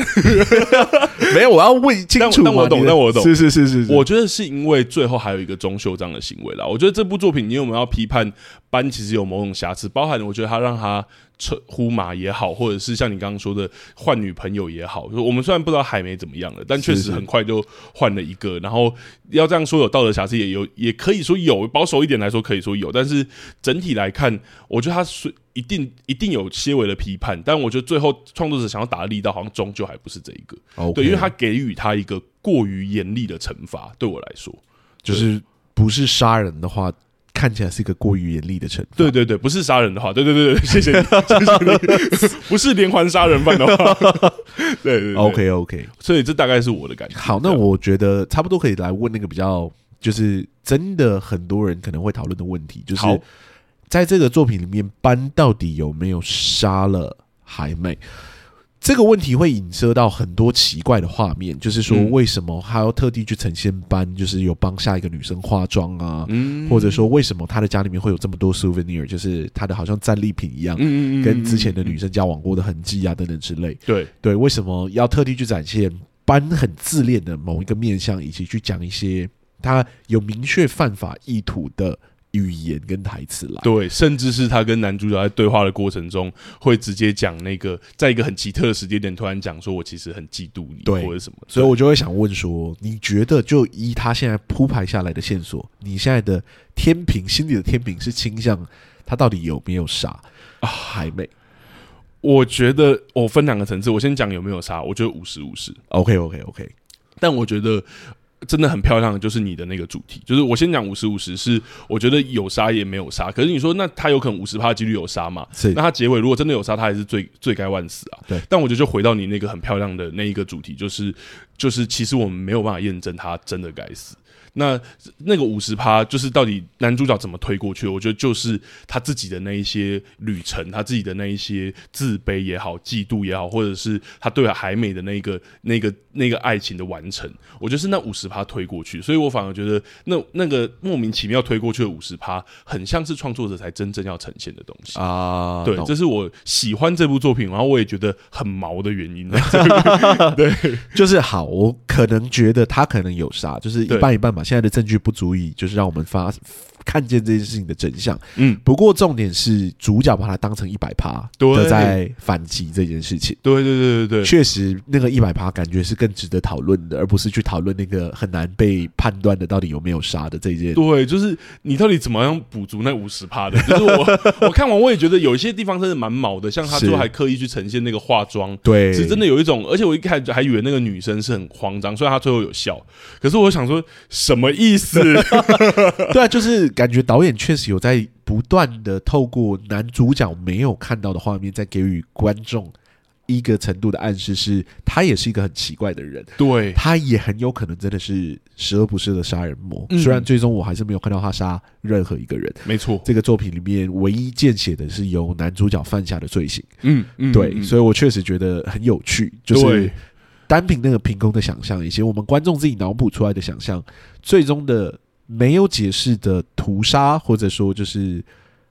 没有，我要问清楚。但我懂，但我懂。是是是是，是，我觉得是因为最后还有一个钟秀这样的行为啦。我觉得这部作品，你有没有要批判班？其实有某种瑕疵，包含我觉得他让他。车呼马也好，或者是像你刚刚说的换女朋友也好，我们虽然不知道海梅怎么样了，但确实很快就换了一个。是是然后要这样说有道德瑕疵，也有也可以说有，保守一点来说可以说有。但是整体来看，我觉得他是一定一定有些微的批判。但我觉得最后创作者想要打的力道，好像终究还不是这一个。Okay. 对，因为他给予他一个过于严厉的惩罚，对我来说，就是不是杀人的话。看起来是一个过于严厉的惩罚。对对对，不是杀人的话，对对对对，谢谢你，谢谢你，不是连环杀人犯的话，对 对，对，OK OK，所以这大概是我的感觉。好，那我觉得差不多可以来问那个比较，就是真的很多人可能会讨论的问题，就是在这个作品里面，班到底有没有杀了海美？这个问题会引申到很多奇怪的画面，就是说，为什么他要特地去呈现班，就是有帮下一个女生化妆啊，或者说，为什么他的家里面会有这么多 souvenir，就是他的好像战利品一样，跟之前的女生交往过的痕迹啊等等之类。对对，为什么要特地去展现班很自恋的某一个面相，以及去讲一些他有明确犯法意图的？语言跟台词来，对，甚至是他跟男主角在对话的过程中，会直接讲那个，在一个很奇特的时间点，突然讲说：“我其实很嫉妒你，对，或者什么。”所以我就会想问说：“你觉得，就依他现在铺排下来的线索，你现在的天平，心里的天平是倾向他到底有没有杀啊？还没？我觉得我分两个层次，我先讲有没有杀，我觉得五十五十，OK，OK，OK，但我觉得。真的很漂亮的就是你的那个主题，就是我先讲五十五十，是我觉得有杀也没有杀。可是你说那他有可能五十趴几率有杀嘛？是。那他结尾如果真的有杀，他还是罪罪该万死啊。对。但我觉得就回到你那个很漂亮的那一个主题，就是就是其实我们没有办法验证他真的该死。那那个五十趴就是到底男主角怎么推过去？我觉得就是他自己的那一些旅程，他自己的那一些自卑也好、嫉妒也好，或者是他对海美的那个、那个、那个爱情的完成，我觉得是那五十趴推过去。所以我反而觉得那那个莫名其妙推过去的五十趴，很像是创作者才真正要呈现的东西啊。对，这是我喜欢这部作品，然后我也觉得很毛的原因。对，就是好，我可能觉得他可能有啥，就是一半一半吧。现在的证据不足以，就是让我们发看见这件事情的真相。嗯，不过重点是主角把它当成一百趴，都在反击这件事情。对对对对对，确实那个一百趴感觉是更值得讨论的，而不是去讨论那个很难被判断的到底有没有杀的这件。对，就是你到底怎么样补足那五十趴的？就是我我看完我也觉得有一些地方真的蛮毛的，像他最后还刻意去呈现那个化妆，对，是真的有一种。而且我一开始还以为那个女生是很慌张，虽然她最后有笑，可是我想说什么意思？对啊，就是感觉导演确实有在不断的透过男主角没有看到的画面，在给予观众一个程度的暗示，是他也是一个很奇怪的人。对，他也很有可能真的是十恶不赦的杀人魔。嗯、虽然最终我还是没有看到他杀任何一个人。没错，这个作品里面唯一见血的是由男主角犯下的罪行。嗯嗯，对，嗯、所以我确实觉得很有趣，就是。单凭那个凭空的想象，以及我们观众自己脑补出来的想象，最终的没有解释的屠杀，或者说就是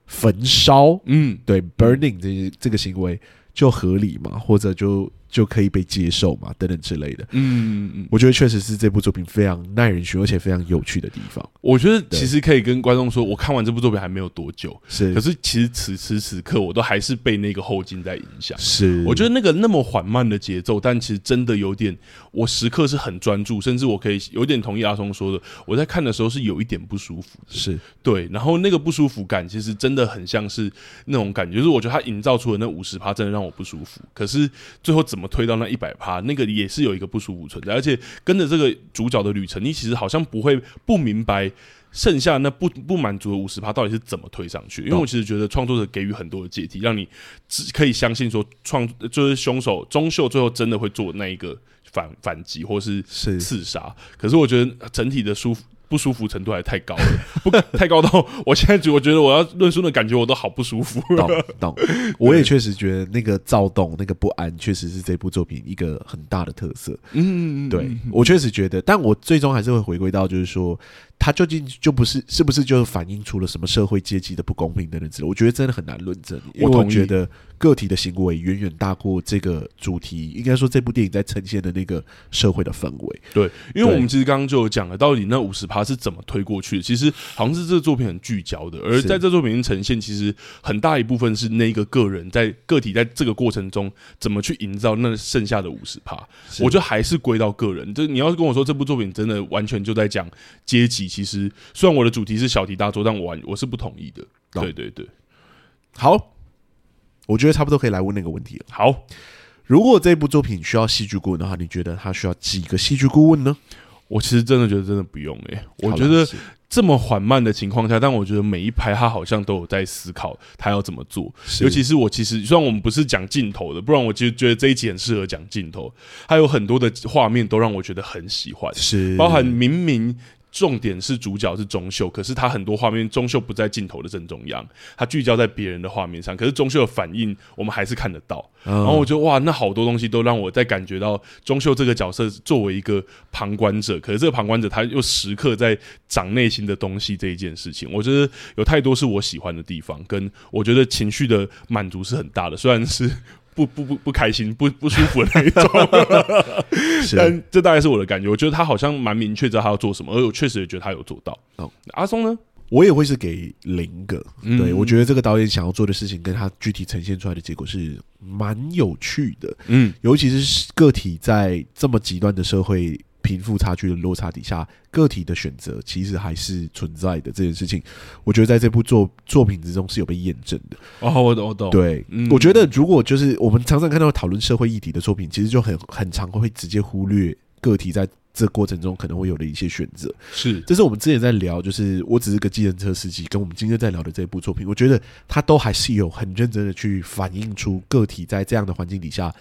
焚烧，嗯，对，burning 这这个行为就合理嘛，或者就。就可以被接受嘛，等等之类的。嗯嗯，我觉得确实是这部作品非常耐人寻味，而且非常有趣的地方。我觉得其实可以跟观众说，我看完这部作品还没有多久，是。可是其实此时此刻，我都还是被那个后劲在影响。是。我觉得那个那么缓慢的节奏，但其实真的有点，我时刻是很专注，甚至我可以有点同意阿松说的，我在看的时候是有一点不舒服。是。对。然后那个不舒服感，其实真的很像是那种感觉，就是我觉得他营造出的那五十趴，真的让我不舒服。可是最后怎怎么推到那一百趴？那个也是有一个不舒服存在，而且跟着这个主角的旅程，你其实好像不会不明白剩下那不不满足的五十趴到底是怎么推上去。因为我其实觉得创作者给予很多的解题，让你只可以相信说创就是凶手钟秀最后真的会做那一个反反击或是刺杀。可是我觉得整体的舒服。不舒服程度还太高了，不太高到我现在觉我觉得我要论述的感觉我都好不舒服。懂懂，我也确实觉得那个躁动、那个不安，确实是这部作品一个很大的特色。嗯，对，我确实觉得，但我最终还是会回归到，就是说。它究竟就不是是不是就反映出了什么社会阶级的不公平等等之类？我觉得真的很难论证，因为我觉得个体的行为远远大过这个主题。应该说，这部电影在呈现的那个社会的氛围。对，因为我们其实刚刚就有讲了，到底那五十趴是怎么推过去的？其实好像是这个作品很聚焦的，而在这作品呈现，其实很大一部分是那个个人在个体在这个过程中怎么去营造那剩下的五十趴。我觉得还是归到个人。就你要是跟我说这部作品真的完全就在讲阶级。其实，虽然我的主题是小题大做，但我我是不同意的。对对对，好，我觉得差不多可以来问那个问题了。好，如果这部作品需要戏剧顾问的话，你觉得他需要几个戏剧顾问呢？我其实真的觉得真的不用诶、欸，我觉得这么缓慢的情况下，但我觉得每一排他好像都有在思考他要怎么做。尤其是我其实虽然我们不是讲镜头的，不然我就觉得这一集很适合讲镜头。他有很多的画面都让我觉得很喜欢，是包含明明。重点是主角是钟秀，可是他很多画面钟秀不在镜头的正中央，他聚焦在别人的画面上，可是钟秀的反应我们还是看得到。嗯、然后我觉得哇，那好多东西都让我在感觉到钟秀这个角色作为一个旁观者，可是这个旁观者他又时刻在长内心的东西这一件事情，我觉得有太多是我喜欢的地方，跟我觉得情绪的满足是很大的，虽然是。不不不不开心，不不舒服的那一种，但这大概是我的感觉。我觉得他好像蛮明确知道他要做什么，而我确实也觉得他有做到。哦，阿松呢？我也会是给零个。嗯、对，我觉得这个导演想要做的事情，跟他具体呈现出来的结果是蛮有趣的。嗯，尤其是个体在这么极端的社会。贫富差距的落差底下，个体的选择其实还是存在的。这件事情，我觉得在这部作作品之中是有被验证的。哦，我懂，我懂。对，嗯、我觉得如果就是我们常常看到讨论社会议题的作品，其实就很很常会直接忽略个体在这过程中可能会有的一些选择。是，这是我们之前在聊，就是我只是个计程车司机，跟我们今天在聊的这部作品，我觉得它都还是有很认真的去反映出个体在这样的环境底下。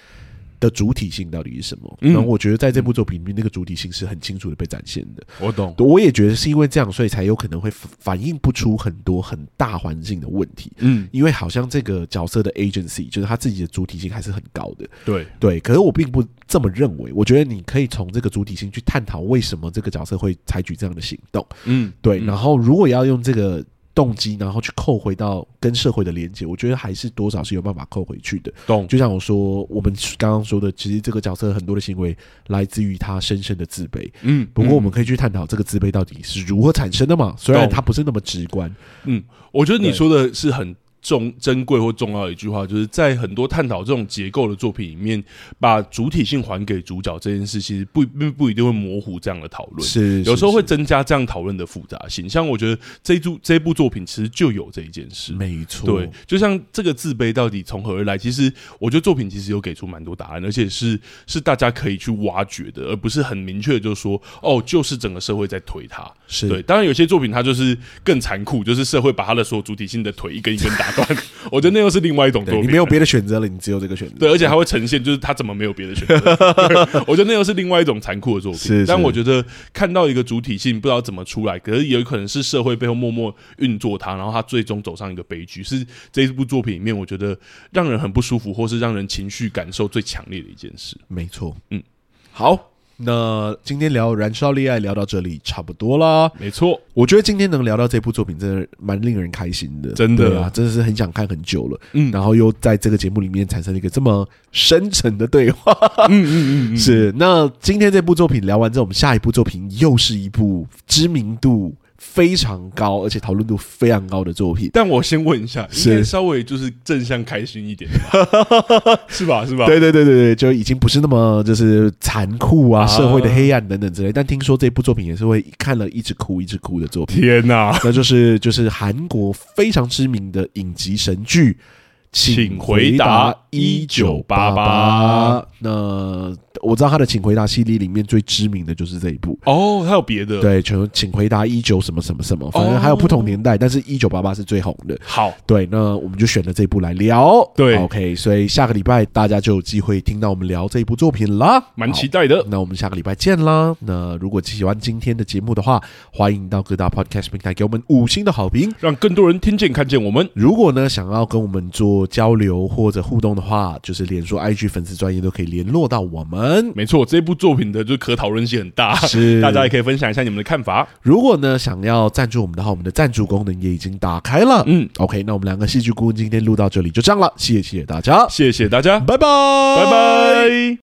的主体性到底是什么？然后我觉得在这部作品里面，那个主体性是很清楚的被展现的。我懂，我也觉得是因为这样，所以才有可能会反映不出很多很大环境的问题。嗯，因为好像这个角色的 agency 就是他自己的主体性还是很高的。对对，可是我并不这么认为。我觉得你可以从这个主体性去探讨为什么这个角色会采取这样的行动。嗯，对。然后如果要用这个。动机，然后去扣回到跟社会的连接，我觉得还是多少是有办法扣回去的。懂，就像我说，我们刚刚说的，其实这个角色很多的行为来自于他深深的自卑。嗯，不过我们可以去探讨这个自卑到底是如何产生的嘛？虽然它不是那么直观。嗯，我觉得你说的是很。重珍贵或重要的一句话，就是在很多探讨这种结构的作品里面，把主体性还给主角这件事，其实不并不一定会模糊这样的讨论，是有时候会增加这样讨论的复杂性。像我觉得这一部这部作品其实就有这一件事，没错，对，就像这个自卑到底从何而来？其实我觉得作品其实有给出蛮多答案，而且是是大家可以去挖掘的，而不是很明确的就说哦，就是整个社会在推他。是对，当然有些作品它就是更残酷，就是社会把他的所有主体性的腿一根一根打。我觉得那又是另外一种作品，你没有别的选择了，你只有这个选择。对，而且还会呈现，就是他怎么没有别的选择？我觉得那又是另外一种残酷的作品。是，是，但我觉得看到一个主体性不知道怎么出来，可是也有可能是社会背后默默运作它，然后他最终走上一个悲剧，是这一部作品里面我觉得让人很不舒服，或是让人情绪感受最强烈的一件事。没错，嗯，好。那今天聊《燃烧恋爱》聊到这里差不多啦。没错，我觉得今天能聊到这部作品，真的蛮令人开心的。真的啊，真的是很想看很久了。嗯，然后又在这个节目里面产生了一个这么深沉的对话。嗯嗯嗯，嗯，是。那今天这部作品聊完之后，我们下一部作品又是一部知名度。非常高，而且讨论度非常高的作品。但我先问一下，应该稍微就是正向开心一点的 是吧？是吧？对对对对对，就已经不是那么就是残酷啊，社会的黑暗等等之类。但听说这部作品也是会看了一直哭一直哭的作品。天哪，那就是就是韩国非常知名的影集神剧。请回答一九八八。那我知道他的《请回答》系列里面最知名的就是这一部。哦，还有别的？对，全请回答一九什么什么什么，反正还有不同年代，哦、但是一九八八是最红的。好，对，那我们就选了这一部来聊。对，OK，所以下个礼拜大家就有机会听到我们聊这一部作品啦，蛮期待的。那我们下个礼拜见啦。那如果喜欢今天的节目的话，欢迎到各大 Podcast 平台给我们五星的好评，让更多人听见看见我们。如果呢想要跟我们做交流或者互动的话，就是脸书、IG 粉丝专业都可以联络到我们。没错，这部作品的就可讨论性很大，是 大家也可以分享一下你们的看法。如果呢想要赞助我们的话，我们的赞助功能也已经打开了。嗯，OK，那我们两个戏剧顾问今天录到这里就这样了，谢谢大家，谢谢大家，拜拜，拜拜。